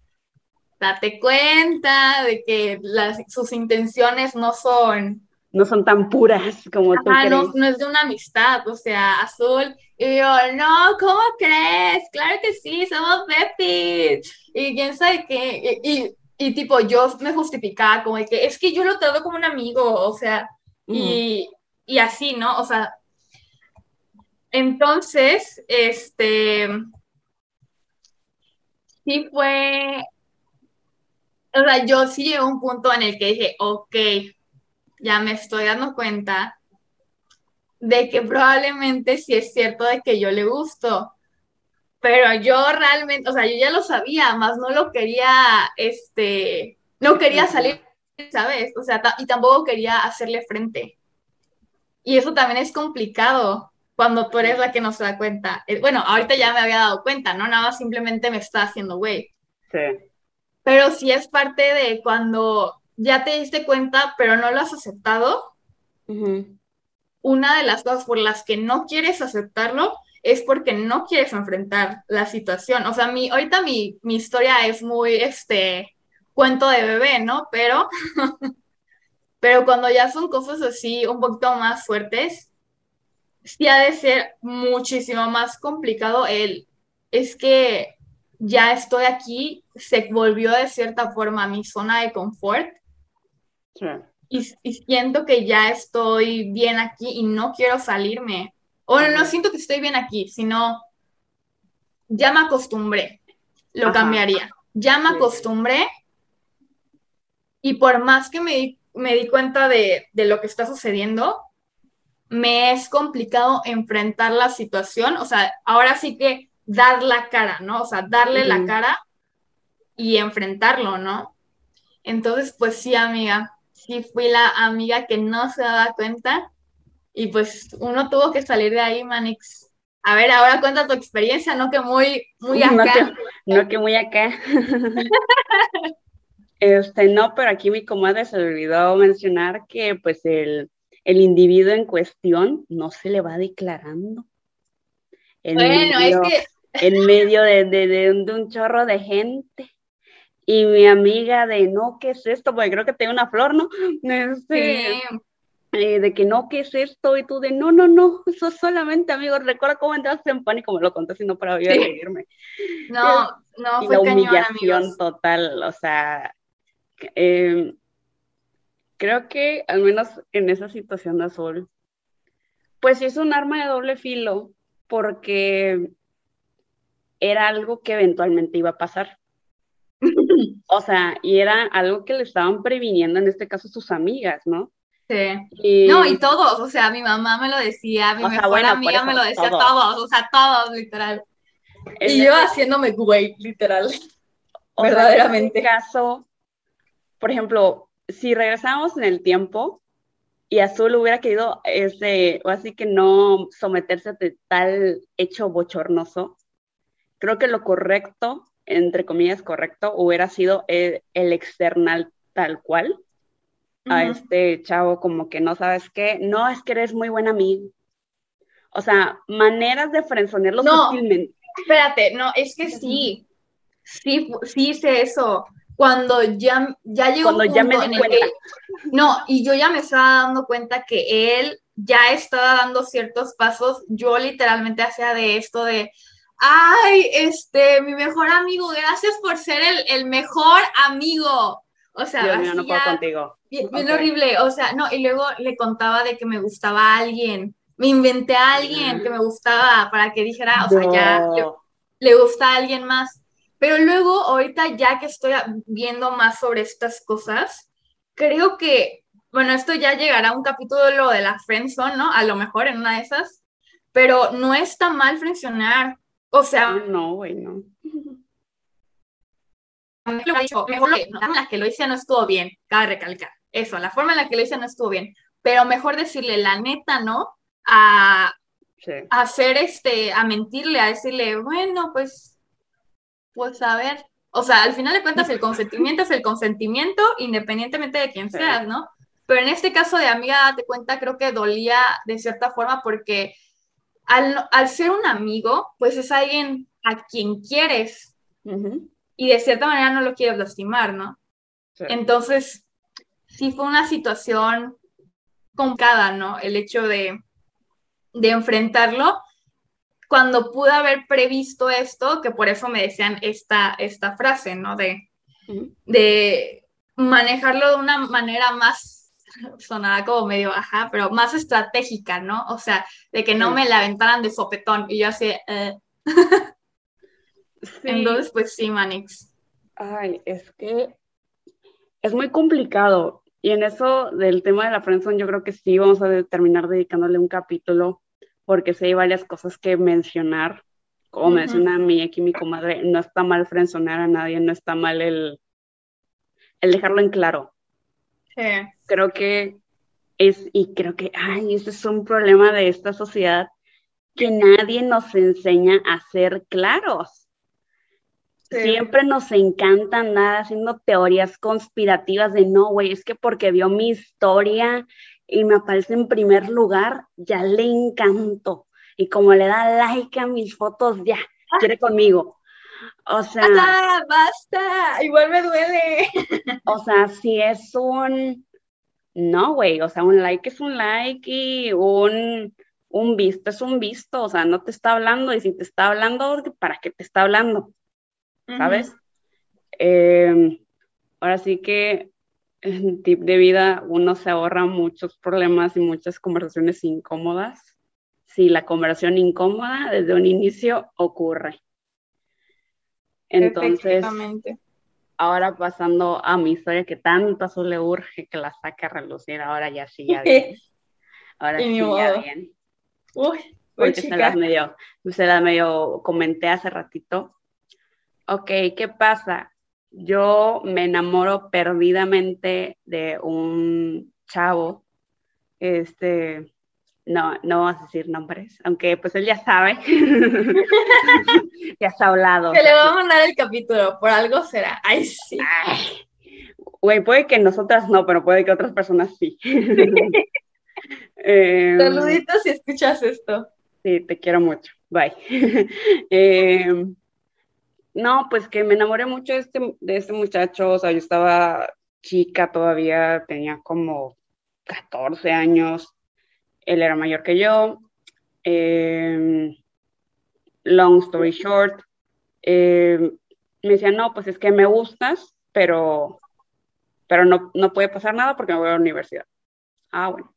date cuenta de que las, sus intenciones no son... No son tan puras como tú crees. No, no es de una amistad, o sea, azul. Y yo, no, ¿cómo crees? Claro que sí, somos Pepis. Y quién sabe qué. Y, y, tipo, yo me justificaba como de que es que yo lo trato como un amigo, o sea, y, y así, ¿no? O sea, entonces, este, sí fue, o sea, yo sí llegué a un punto en el que dije, ok, ya me estoy dando cuenta de que probablemente sí es cierto de que yo le gusto, pero yo realmente, o sea, yo ya lo sabía, más no lo quería, este, no quería salir, ¿sabes? O sea, y tampoco quería hacerle frente. Y eso también es complicado cuando tú eres la que no se da cuenta. Eh, bueno, ahorita ya me había dado cuenta, ¿no? Nada simplemente me está haciendo güey. Sí. Pero sí es parte de cuando ya te diste cuenta, pero no lo has aceptado. Una de las cosas por las que no quieres aceptarlo es porque no quieres enfrentar la situación. O sea, mi, ahorita mi, mi historia es muy, este, cuento de bebé, ¿no? Pero (laughs) Pero cuando ya son cosas así un poquito más fuertes, sí ha de ser muchísimo más complicado el, es que ya estoy aquí, se volvió de cierta forma mi zona de confort. Y, siento que ya estoy bien aquí y no quiero salirme. O no, no siento que estoy bien aquí, sino ya me acostumbré. Lo cambiaría. Ya me acostumbré. Y por más que me me di cuenta de, lo que está sucediendo, me es complicado enfrentar la situación, o sea, ahora sí que dar la cara, ¿no? O sea, darle la cara y enfrentarlo, ¿no? Entonces, pues sí, amiga, sí fui la amiga que no se daba cuenta y pues uno tuvo que salir de ahí, Manix. A ver, ahora cuenta tu experiencia, no que muy, muy acá. No que, muy acá. (laughs) este, no, pero aquí mi comadre se olvidó mencionar que pues el, individuo en cuestión no se le va declarando. bueno, es que... En medio de, de, un chorro de gente y mi amiga de no, ¿qué es esto? Porque creo que tengo una flor, ¿no? Este, sí. Eh, de que no, ¿qué es esto? Y tú de no, no, no, eso solamente, amigos, recuerda cómo entraste en pánico, me lo conté, sino para sí. reírme. No, no, y fue la humillación total, o sea, em, creo que al menos en esa situación de azul, pues es un arma de doble filo, porque era algo que eventualmente iba a pasar. O sea, y era algo que le estaban previniendo, en este caso, sus amigas, ¿no? Sí. No, y todos, o sea, mi mamá me lo decía, mi mejor amiga me lo decía, todos. o sea, todos, literal. y yo haciéndome güey, literal. verdaderamente. En este caso, por ejemplo, si regresamos en el tiempo y Azul hubiera querido ese, o así que no someterse a tal hecho bochornoso, creo que lo correcto, entre comillas correcto, hubiera sido el, el external tal cual a este chavo como que no sabes qué, no, es que eres muy buen amigo. O sea, maneras de frenzonearlo no, Espérate, no, es que sí, sí, sí hice eso. Cuando ya, ya llegó Cuando ya me di cuenta. no, y yo ya me estaba dando cuenta que él ya estaba dando ciertos pasos. Yo literalmente hacía de esto de, ay, este, mi mejor amigo, gracias por ser el, el mejor amigo. O sea, no puedo contigo. Bien, horrible. O sea, no, y luego le contaba de que me gustaba a alguien. Me inventé a alguien que me gustaba para que dijera, o sea, ya le, gusta a alguien más. Pero luego, ahorita ya que estoy viendo más sobre estas cosas, creo que, bueno, esto ya llegará a un capítulo de la friendzone, ¿no? A lo mejor en una de esas, pero no está mal frencionar. O sea, no, güey, no mejor la forma en la que lo hice no estuvo bien, cabe recalcar. Eso, la forma en la que lo hice no estuvo bien. Pero mejor decirle la neta, ¿no? A, hacer este, a mentirle, a decirle, bueno, pues, pues a ver. O sea, al final de cuentas, el consentimiento es el consentimiento, independientemente de quién seas, ¿no? Pero en este caso de amiga, date cuenta, creo que dolía de cierta forma porque al, al ser un amigo, pues es alguien a quien quieres y de cierta manera no lo quieres lastimar, ¿no? Entonces, sí fue una situación complicada, ¿no? El hecho de, enfrentarlo cuando pude haber previsto esto, que por eso me decían esta, esta frase, ¿no? De, de manejarlo de una manera más, (laughs) sonaba como medio ajá, pero más estratégica, ¿no? O sea, de que no me la aventaran de sopetón y yo así, eh. (laughs) Entonces, pues sí, Manix. Ay, es que es muy complicado. Y en eso del tema de la friendzone, yo creo que sí vamos a terminar dedicándole un capítulo, porque sí hay varias cosas que mencionar. Como menciona mi aquí mi comadre, no está mal frenzonear a nadie, no está mal el, el dejarlo en claro. Sí. Creo que es, y creo que, ay, ese es un problema de esta sociedad, que nadie nos enseña a ser claros. Siempre nos encanta andar haciendo teorías conspirativas de no, güey, es que porque vio mi historia y me aparece en primer lugar, ya le encantó. Y como le da like a mis fotos, ya, ah. quiere conmigo. O sea. ¡Basta! ¡Basta! Igual me duele. O sea, si es un. No, güey, o sea, un like es un like y un, un visto es un visto, o sea, no te está hablando y si te está hablando, ¿para qué te está hablando? ¿sabes? Em, ahora sí que en tip de vida uno se ahorra muchos problemas y muchas conversaciones incómodas si la conversación incómoda desde un inicio ocurre. Entonces, ahora pasando a mi historia que tanto a le urge que la saque a relucir, ahora ya sí, ya bien. (laughs) Ahora sí, ya bien. Uy, Porque se las medio, se las medio comenté hace ratito ok, ¿qué pasa? Yo me enamoro perdidamente de un chavo, este, no, no vas a decir nombres, aunque pues él ya sabe, (laughs) ya está hablado. Que le va a mandar el capítulo, por algo será. Ay, sí. Güey, puede que nosotras no, pero puede que otras personas sí. (laughs) Em, Saluditos si escuchas esto. Sí, te quiero mucho. Bye. (laughs) Em, no, pues que me enamoré mucho de este, de este muchacho, o sea, yo estaba chica todavía, tenía como 14 años, él era mayor que yo. Em, long story short, me decía, no, pues es que me gustas, pero, pero no, no puede pasar nada porque me voy a la universidad. Ah, bueno.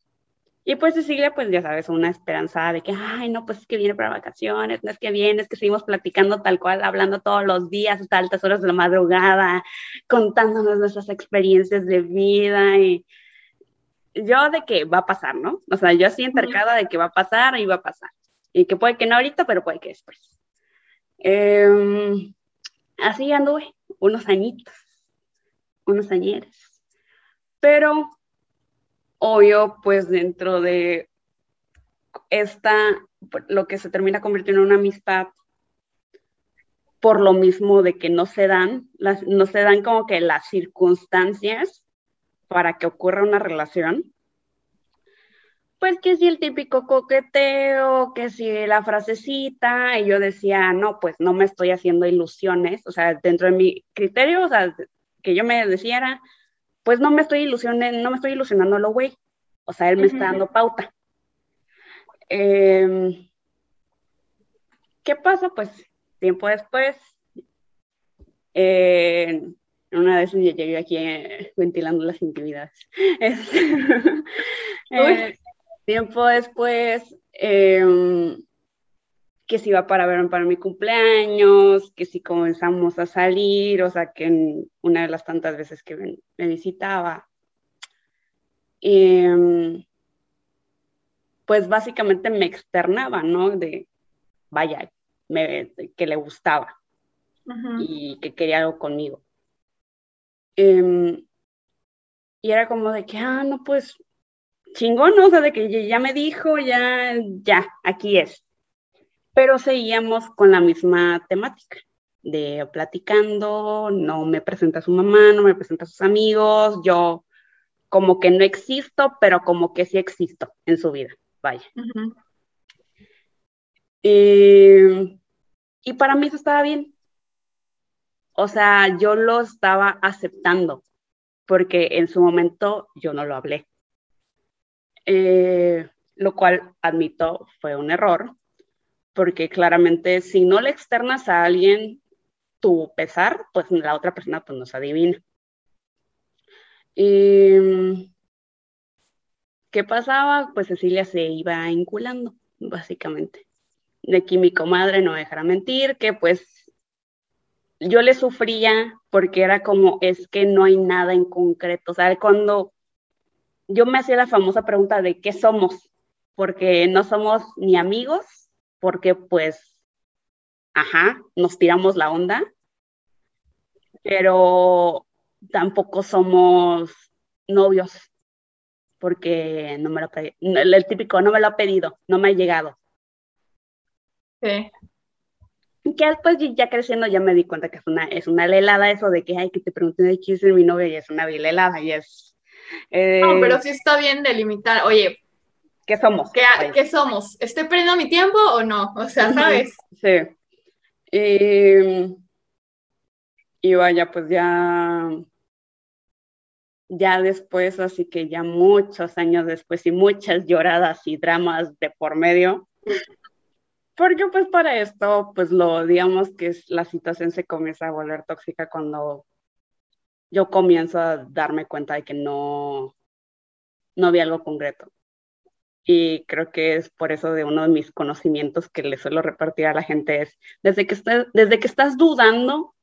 Y pues Cecilia, pues ya sabes, una esperanza de que, ay, no, pues es que viene para vacaciones, no es que viene, es que seguimos platicando tal cual, hablando todos los días hasta altas horas de la madrugada, contándonos nuestras experiencias de vida y yo de que va a pasar, ¿no? O sea, yo así entercada de que va a pasar y va a pasar. Y que puede que no ahorita, pero puede que después. Em, así anduve unos añitos, unos añeros. Pero obvio, pues dentro de esta, lo que se termina convirtiendo en una amistad, por lo mismo de que no se dan, las, no se dan como que las circunstancias para que ocurra una relación. Pues que si el típico coqueteo, que si la frasecita, y yo decía, no, pues no me estoy haciendo ilusiones, o sea, dentro de mi criterio, o sea, que yo me decía pues no me estoy ilusionando, no me estoy ilusionando lo güey. O sea, él me está dando pauta. Em, ¿Qué pasa? Pues tiempo después, eh, una vez ya llegué aquí eh, ventilando las intimidades. (laughs) (laughs) Eh, tiempo después, em, que si iba para verme para mi cumpleaños, que si comenzamos a salir, o sea, que en una de las tantas veces que me, visitaba. Em, pues básicamente me externaba, ¿no? De, vaya, que le gustaba y que quería algo conmigo. Em, y era como de que, ah, no, pues chingón, ¿no? O sea, de que ya me dijo, ya, ya, aquí es pero seguíamos con la misma temática de platicando, no me presenta su mamá, no me presenta sus amigos, yo como que no existo, pero como que sí existo en su vida, vaya. y, y para mí eso estaba bien. O sea, yo lo estaba aceptando, porque en su momento yo no lo hablé. Eh, lo cual admito fue un error, porque claramente si no le externas a alguien tu pesar, pues la otra persona pues no se adivina. Y, ¿Qué pasaba? Pues Cecilia se iba inculando, básicamente. De aquí mi comadre no dejará mentir, que pues yo le sufría porque era como, es que no hay nada en concreto. O sea, cuando yo me hacía la famosa pregunta de qué somos, porque no somos ni amigos porque pues, ajá, nos tiramos la onda, pero tampoco somos novios, porque no me lo el típico no me lo ha pedido, no me ha llegado. Sí. Que después ya creciendo ya me di cuenta que es una, es una lelada eso de que, hay que te pregunten de quién es mi novio y es una vilelada y es... no, pero sí está bien delimitar, oye, ¿Qué somos? ¿Qué, somos? ¿Estoy perdiendo mi tiempo o no? O sea, ¿sabes? Sí. Y, y vaya, pues ya, ya después, así que ya muchos años después y muchas lloradas y dramas de por medio, porque pues para esto, pues lo, digamos que la situación se comienza a volver tóxica cuando yo comienzo a darme cuenta de que no, no había algo concreto y creo que es por eso de uno de mis conocimientos que le suelo repartir a la gente es, desde que, desde que estás dudando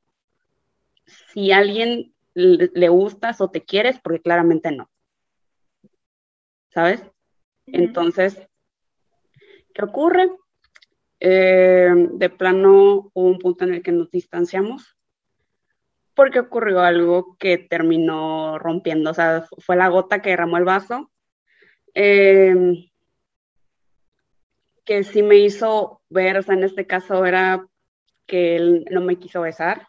si a alguien le, gustas o te quieres, porque claramente no. ¿Sabes? Entonces, ¿qué ocurre? Eh, de plano hubo un punto en el que nos distanciamos porque ocurrió algo que terminó rompiendo, o sea, fue la gota que derramó el vaso. Eh, que sí me hizo ver, o sea, en este caso era que él no me quiso besar.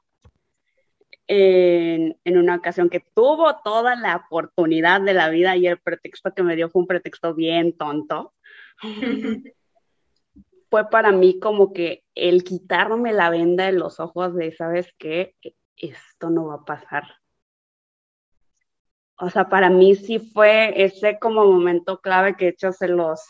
En, una ocasión que tuvo toda la oportunidad de la vida y el pretexto que me dio fue un pretexto bien tonto. (laughs) fue para mí como que el quitarme la venda de los ojos de, ¿sabes qué? Esto no va a pasar. O sea, para mí sí fue ese como momento clave que de hecho se los,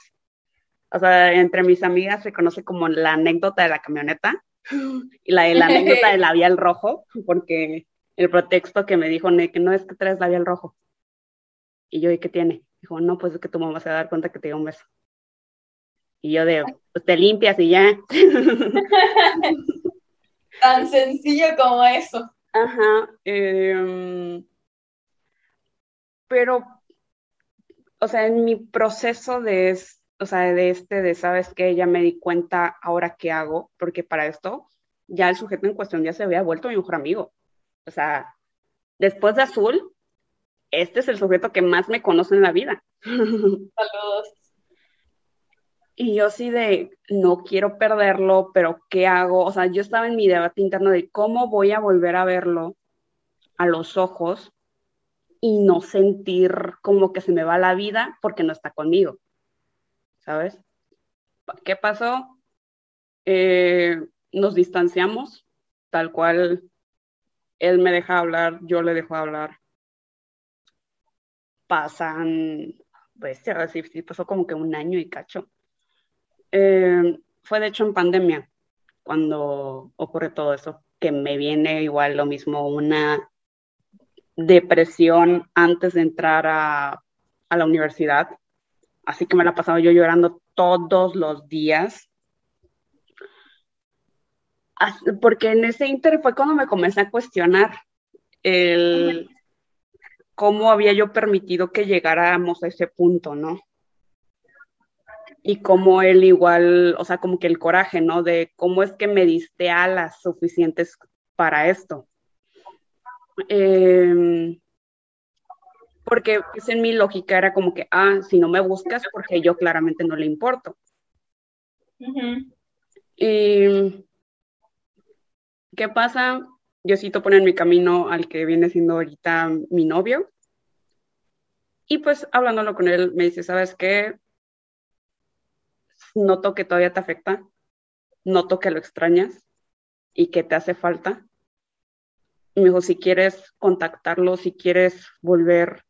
o sea, entre mis amigas se conoce como la anécdota de la camioneta (gasps) y la, la anécdota del labial rojo, porque el pretexto que me dijo que no es que traes labial rojo. Y yo, ¿y qué tiene? Dijo, no, pues es que tu mamá se va a dar cuenta que te dio un beso. Y yo de, pues te limpias y ya. (laughs) Tan sencillo como eso. Ajá. Em, pero, o sea, en mi proceso de, o sea, de este, de, ¿sabes qué? Ya me di cuenta ahora qué hago, porque para esto ya el sujeto en cuestión ya se había vuelto mi mejor amigo. O sea, después de Azul, este es el sujeto que más me conoce en la vida. (laughs) Saludos. Y yo sí de, no quiero perderlo, pero ¿qué hago? O sea, yo estaba en mi debate interno de cómo voy a volver a verlo a los ojos y no sentir como que se me va la vida porque no está conmigo. ¿Sabes? ¿Qué pasó? Eh, nos distanciamos, tal cual él me deja hablar, yo le dejo hablar. Pasan, pues, sí, pasó como que un año y cacho eh, fue de hecho en pandemia cuando ocurre todo eso, que me viene igual lo mismo, una depresión antes de entrar a, a la universidad. Así que me la pasaba yo llorando todos los días. Porque en ese inter fue cuando me comencé a cuestionar el cómo había yo permitido que llegáramos a ese punto, ¿no? Y como él igual, o sea, como que el coraje, ¿no? De cómo es que me diste alas suficientes para esto. Em, porque pues, en mi lógica era como que, ah, si no me buscas, porque yo claramente no le importo. Y ¿qué pasa? Diosito pone en mi camino al que viene siendo ahorita mi novio. Y pues hablándolo con él, me dice, ¿sabes qué? Noto que todavía te afecta, noto que lo extrañas y que te hace falta. me dijo, si quieres contactarlo, si quieres volver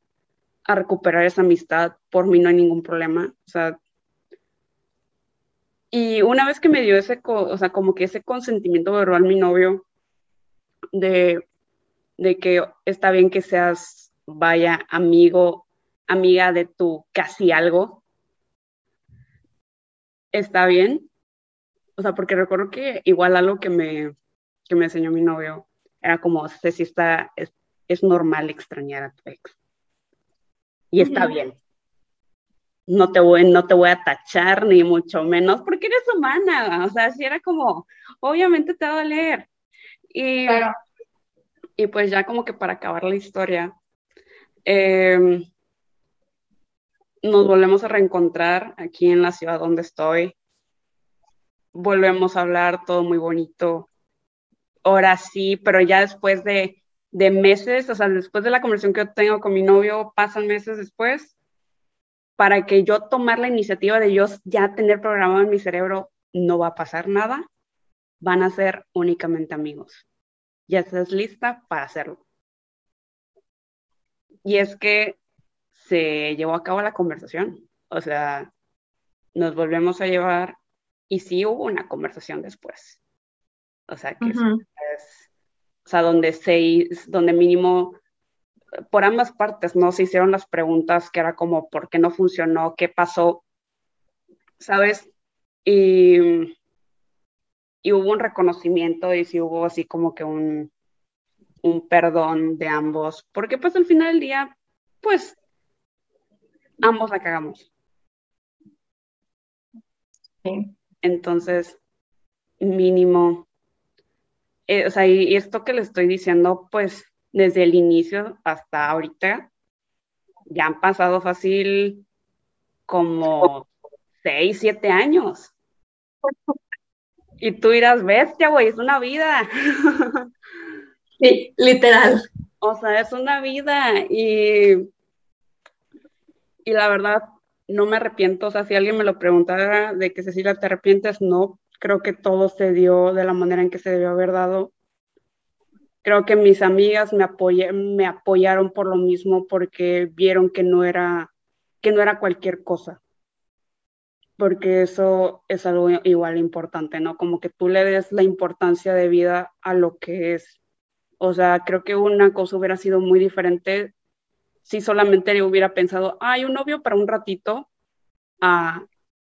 a recuperar esa amistad, por mí no hay ningún problema. O sea, y una vez que me dio ese, o sea, como que ese consentimiento verbal mi novio de, de que está bien que seas, vaya, amigo, amiga de tu casi algo, está bien. O sea, porque recuerdo que igual algo que me, que me enseñó mi novio era como, sé si está, es, es normal extrañar a tu ex. Y está bien. No te, voy, no te voy a tachar, ni mucho menos, porque eres humana. O sea, si era como, obviamente te va a doler. Y, y pues ya como que para acabar la historia, eh, nos volvemos a reencontrar aquí en la ciudad donde estoy. Volvemos a hablar, todo muy bonito. Ahora sí, pero ya después de, meses, o sea, después de la conversación que yo tengo con mi novio, pasan meses después, para que yo tomar la iniciativa de yo ya tener programado en mi cerebro, no va a pasar nada, van a ser únicamente amigos. Ya estás lista para hacerlo. Y es que se llevó a cabo la conversación. O sea, nos volvemos a llevar y sí hubo una conversación después. O sea, que es, o sea, donde se, donde mínimo por ambas partes, ¿no? Se hicieron las preguntas que era como, ¿por qué no funcionó? ¿Qué pasó? ¿Sabes? Y, y hubo un reconocimiento y sí hubo así como que un, un perdón de ambos, porque pues al final del día, pues ambos la cagamos. Entonces, mínimo. Eh, o sea, y esto que le estoy diciendo, pues desde el inicio hasta ahorita, ya han pasado fácil como seis, siete años. Y tú irás bestia, güey, es una vida. (laughs) Sí, literal. O sea, es una vida y, y la verdad no me arrepiento. O sea, si alguien me lo preguntara de que Cecilia te arrepientes, no. Creo que todo se dio de la manera en que se debió haber dado. Creo que mis amigas me, me apoyaron por lo mismo porque vieron que no era, que no era cualquier cosa porque eso es algo igual importante, ¿no? Como que tú le des la importancia de vida a lo que es. O sea, creo que una cosa hubiera sido muy diferente si solamente hubiera pensado, hay un novio para un ratito a,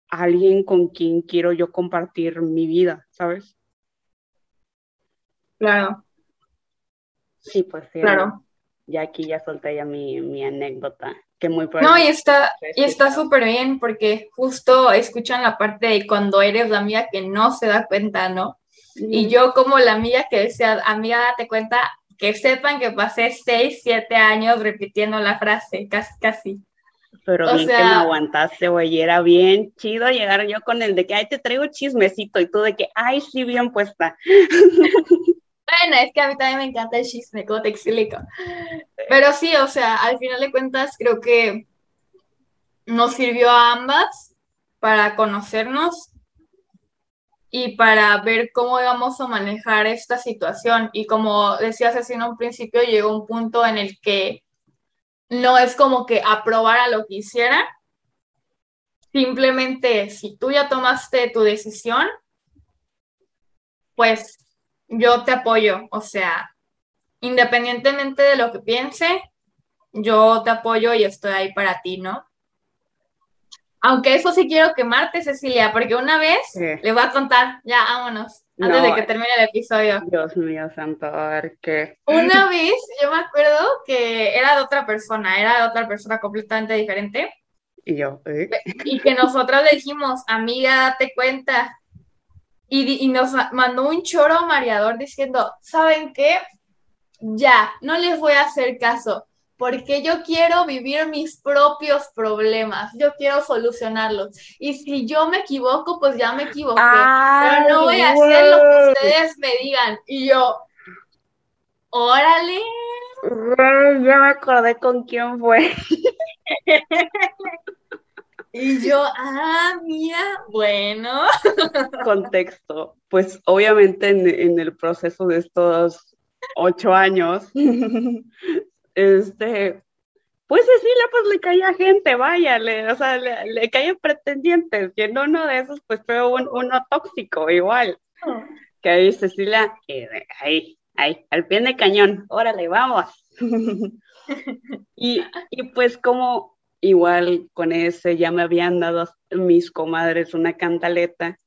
alguien con quien quiero yo compartir mi vida, ¿sabes? Claro. Sí, pues sí. Claro. Ya aquí ya solté ya mi, mi anécdota muy No, y está y está súper bien porque justo escuchan la parte de cuando eres la amiga que no se da cuenta, ¿no? Y yo como la amiga que decía, amiga, date cuenta, que sepan que pasé seis, siete años repitiendo la frase, casi, casi. Pero bien que me aguantaste, güey, era bien chido llegar yo con el de que, ay, te traigo chismecito, y tú de que, ay, sí, bien puesta. (laughs) Bueno, es que a mí también me encanta el chisme, como te explico. Pero sí, o sea, al final de cuentas creo que nos sirvió a ambas para conocernos y para ver cómo íbamos a manejar esta situación. Y como decías así en un principio, llegó un punto en el que no es como que aprobara lo que hiciera. Simplemente, si tú ya tomaste tu decisión, pues yo te apoyo, o sea, independientemente de lo que piense, yo te apoyo y estoy ahí para ti, ¿no? Aunque eso sí quiero quemarte, Cecilia, porque una vez le voy a contar, ya vámonos, antes de que termine el episodio. Dios mío, santo, a ver qué. Una (laughs) vez, yo me acuerdo que era de otra persona, era de otra persona completamente diferente. Y yo, ¿eh? Y que nosotros le dijimos, amiga, date cuenta, y, nos mandó un choro mareador diciendo, ¿saben qué? Ya, no les voy a hacer caso, porque yo quiero vivir mis propios problemas, yo quiero solucionarlos. Y si yo me equivoco, pues ya me equivoqué, pero no voy a hacer lo que ustedes me digan. Y yo, órale. ya me acordé con quién fue. Y yo, ah, mira, bueno. (laughs) Contexto. Pues obviamente en, el proceso de estos ocho años, este, pues Cecilia, pues le caía gente, vaya, o sea, le, caían pretendientes, y en uno de esos, pues fue uno tóxico, igual. Que ahí Cecilia, ahí, ahí, al pie de cañón, órale, vamos. (laughs) y, y pues como igual con ese ya me habían dado mis comadres una cantaleta.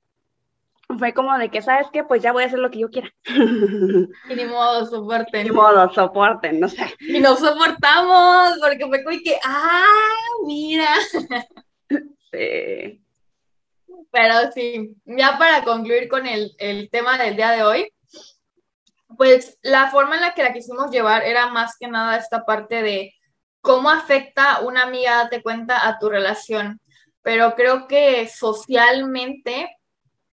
Fue como de que, ¿sabes qué? Pues ya voy a hacer lo que yo quiera. (laughs) Y ni modo, soporten. Ni modo, soporten, no sé. Y nos soportamos, porque fue como que, ¡ah, mira! (laughs) Sí. Pero sí, ya para concluir con el, el tema del día de hoy, pues la forma en la que la quisimos llevar era más que nada esta parte de cómo afecta una amiga, date cuenta, a tu relación. Pero creo que socialmente,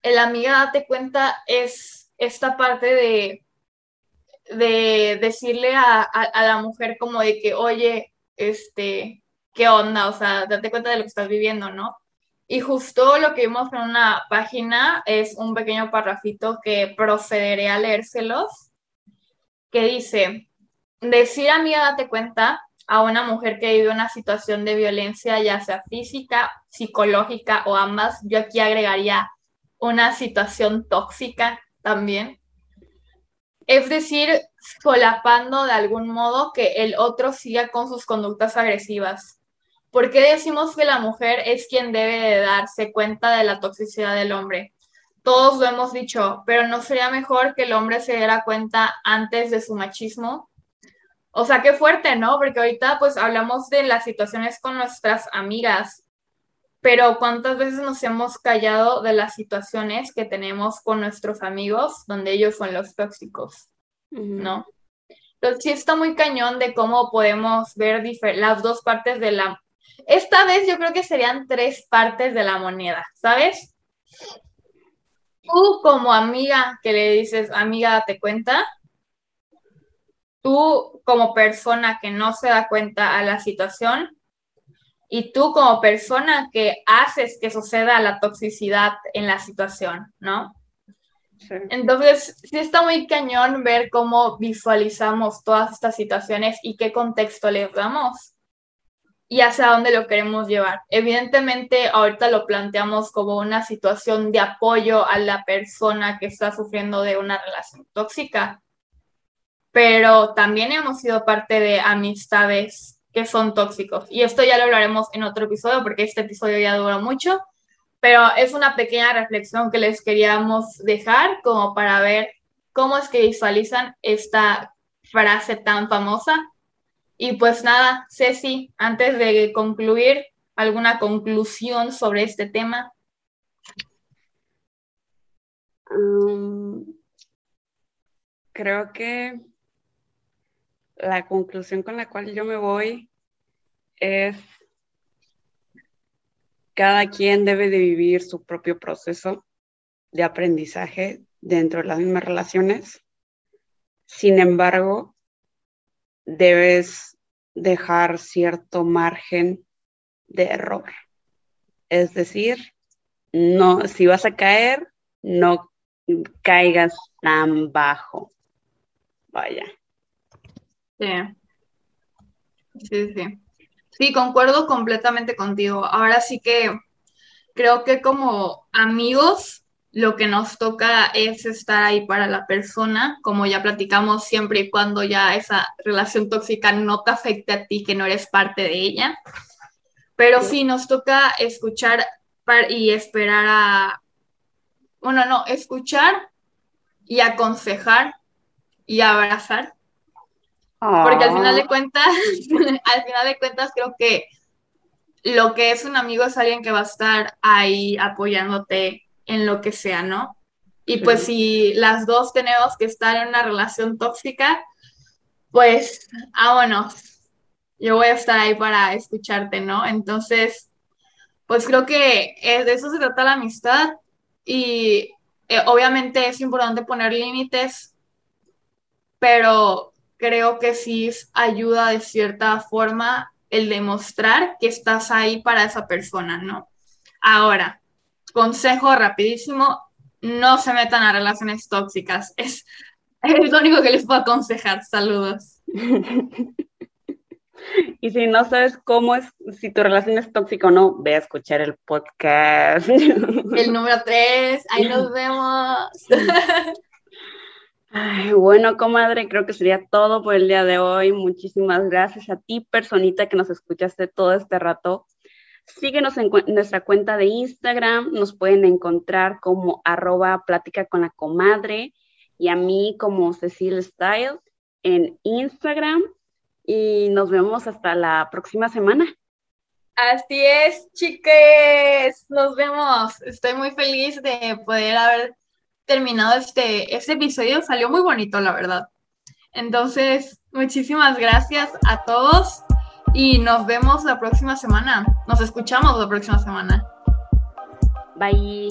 el amiga, date cuenta, es esta parte de, de decirle a, la mujer como de que, oye, este, ¿qué onda? O sea, date cuenta de lo que estás viviendo, ¿no? Y justo lo que vimos en una página es un pequeño parrafito que procederé a leérselos, que dice, decir amiga, date cuenta, a una mujer que vive una situación de violencia, ya sea física, psicológica o ambas. Yo aquí agregaría una situación tóxica también. Es decir, solapando de algún modo que el otro siga con sus conductas agresivas. ¿Por qué decimos que la mujer es quien debe de darse cuenta de la toxicidad del hombre? Todos lo hemos dicho, pero ¿no sería mejor que el hombre se diera cuenta antes de su machismo? O sea, qué fuerte, ¿no? Porque ahorita pues hablamos de las situaciones con nuestras amigas, pero ¿cuántas veces nos hemos callado de las situaciones que tenemos con nuestros amigos donde ellos son los tóxicos, ¿no? Entonces sí está muy cañón de cómo podemos ver las dos partes de la... Esta vez yo creo que serían tres partes de la moneda, ¿sabes? tú como amiga que le dices, amiga, te cuenta, tú como persona que no se da cuenta a la situación y tú como persona que haces que suceda la toxicidad en la situación, ¿no? Entonces, sí está muy cañón ver cómo visualizamos todas estas situaciones y qué contexto les damos y hacia dónde lo queremos llevar. Evidentemente, ahorita lo planteamos como una situación de apoyo a la persona que está sufriendo de una relación tóxica, pero también hemos sido parte de amistades que son tóxicos. Y esto ya lo hablaremos en otro episodio porque este episodio ya dura mucho, pero es una pequeña reflexión que les queríamos dejar como para ver cómo es que visualizan esta frase tan famosa. Y pues nada, Ceci, antes de concluir, ¿alguna conclusión sobre este tema? Um, creo que la conclusión con la cual yo me voy es cada quien debe de vivir su propio proceso de aprendizaje dentro de las mismas relaciones. Sin embargo, debes dejar cierto margen de error. Es decir, no, si vas a caer, no caigas tan bajo. Vaya. Sí. Sí, sí. Sí, concuerdo completamente contigo. Ahora sí que creo que como amigos lo que nos toca es estar ahí para la persona, como ya platicamos siempre y cuando ya esa relación tóxica no te afecte a ti, que no eres parte de ella. Pero sí, nos toca escuchar y esperar a, bueno, no, escuchar y aconsejar y abrazar porque al final de ah. cuentas, (laughs) al final de cuentas creo que lo que es un amigo es alguien que va a estar ahí apoyándote en lo que sea, ¿no? Y pues si las dos tenemos que estar en una relación tóxica, pues vámonos. Yo voy a estar ahí para escucharte, ¿no? Entonces, pues creo que de eso se trata la amistad y eh, obviamente es importante poner límites, pero creo que sí ayuda de cierta forma el demostrar que estás ahí para esa persona, ¿no? Ahora, consejo rapidísimo, no se metan a relaciones tóxicas. Es, es lo único que les puedo aconsejar. Saludos. (laughs) Y si no sabes cómo es, si tu relación es tóxica o no, ve a escuchar el podcast. El número 3, ahí nos vemos. (laughs) bueno, comadre, creo que sería todo por el día de hoy. Muchísimas gracias a ti, personita, que nos escuchaste todo este rato. Síguenos en, nuestra cuenta de Instagram, nos pueden encontrar como arroba plática con la comadre y a mí como Cecil Style en Instagram y nos vemos hasta la próxima semana. Así es, chiques, nos vemos. Estoy muy feliz de poder haber terminado este, este episodio. Salió muy bonito, la verdad. Entonces, muchísimas gracias a todos y nos vemos la próxima semana. Nos escuchamos la próxima semana. Bye.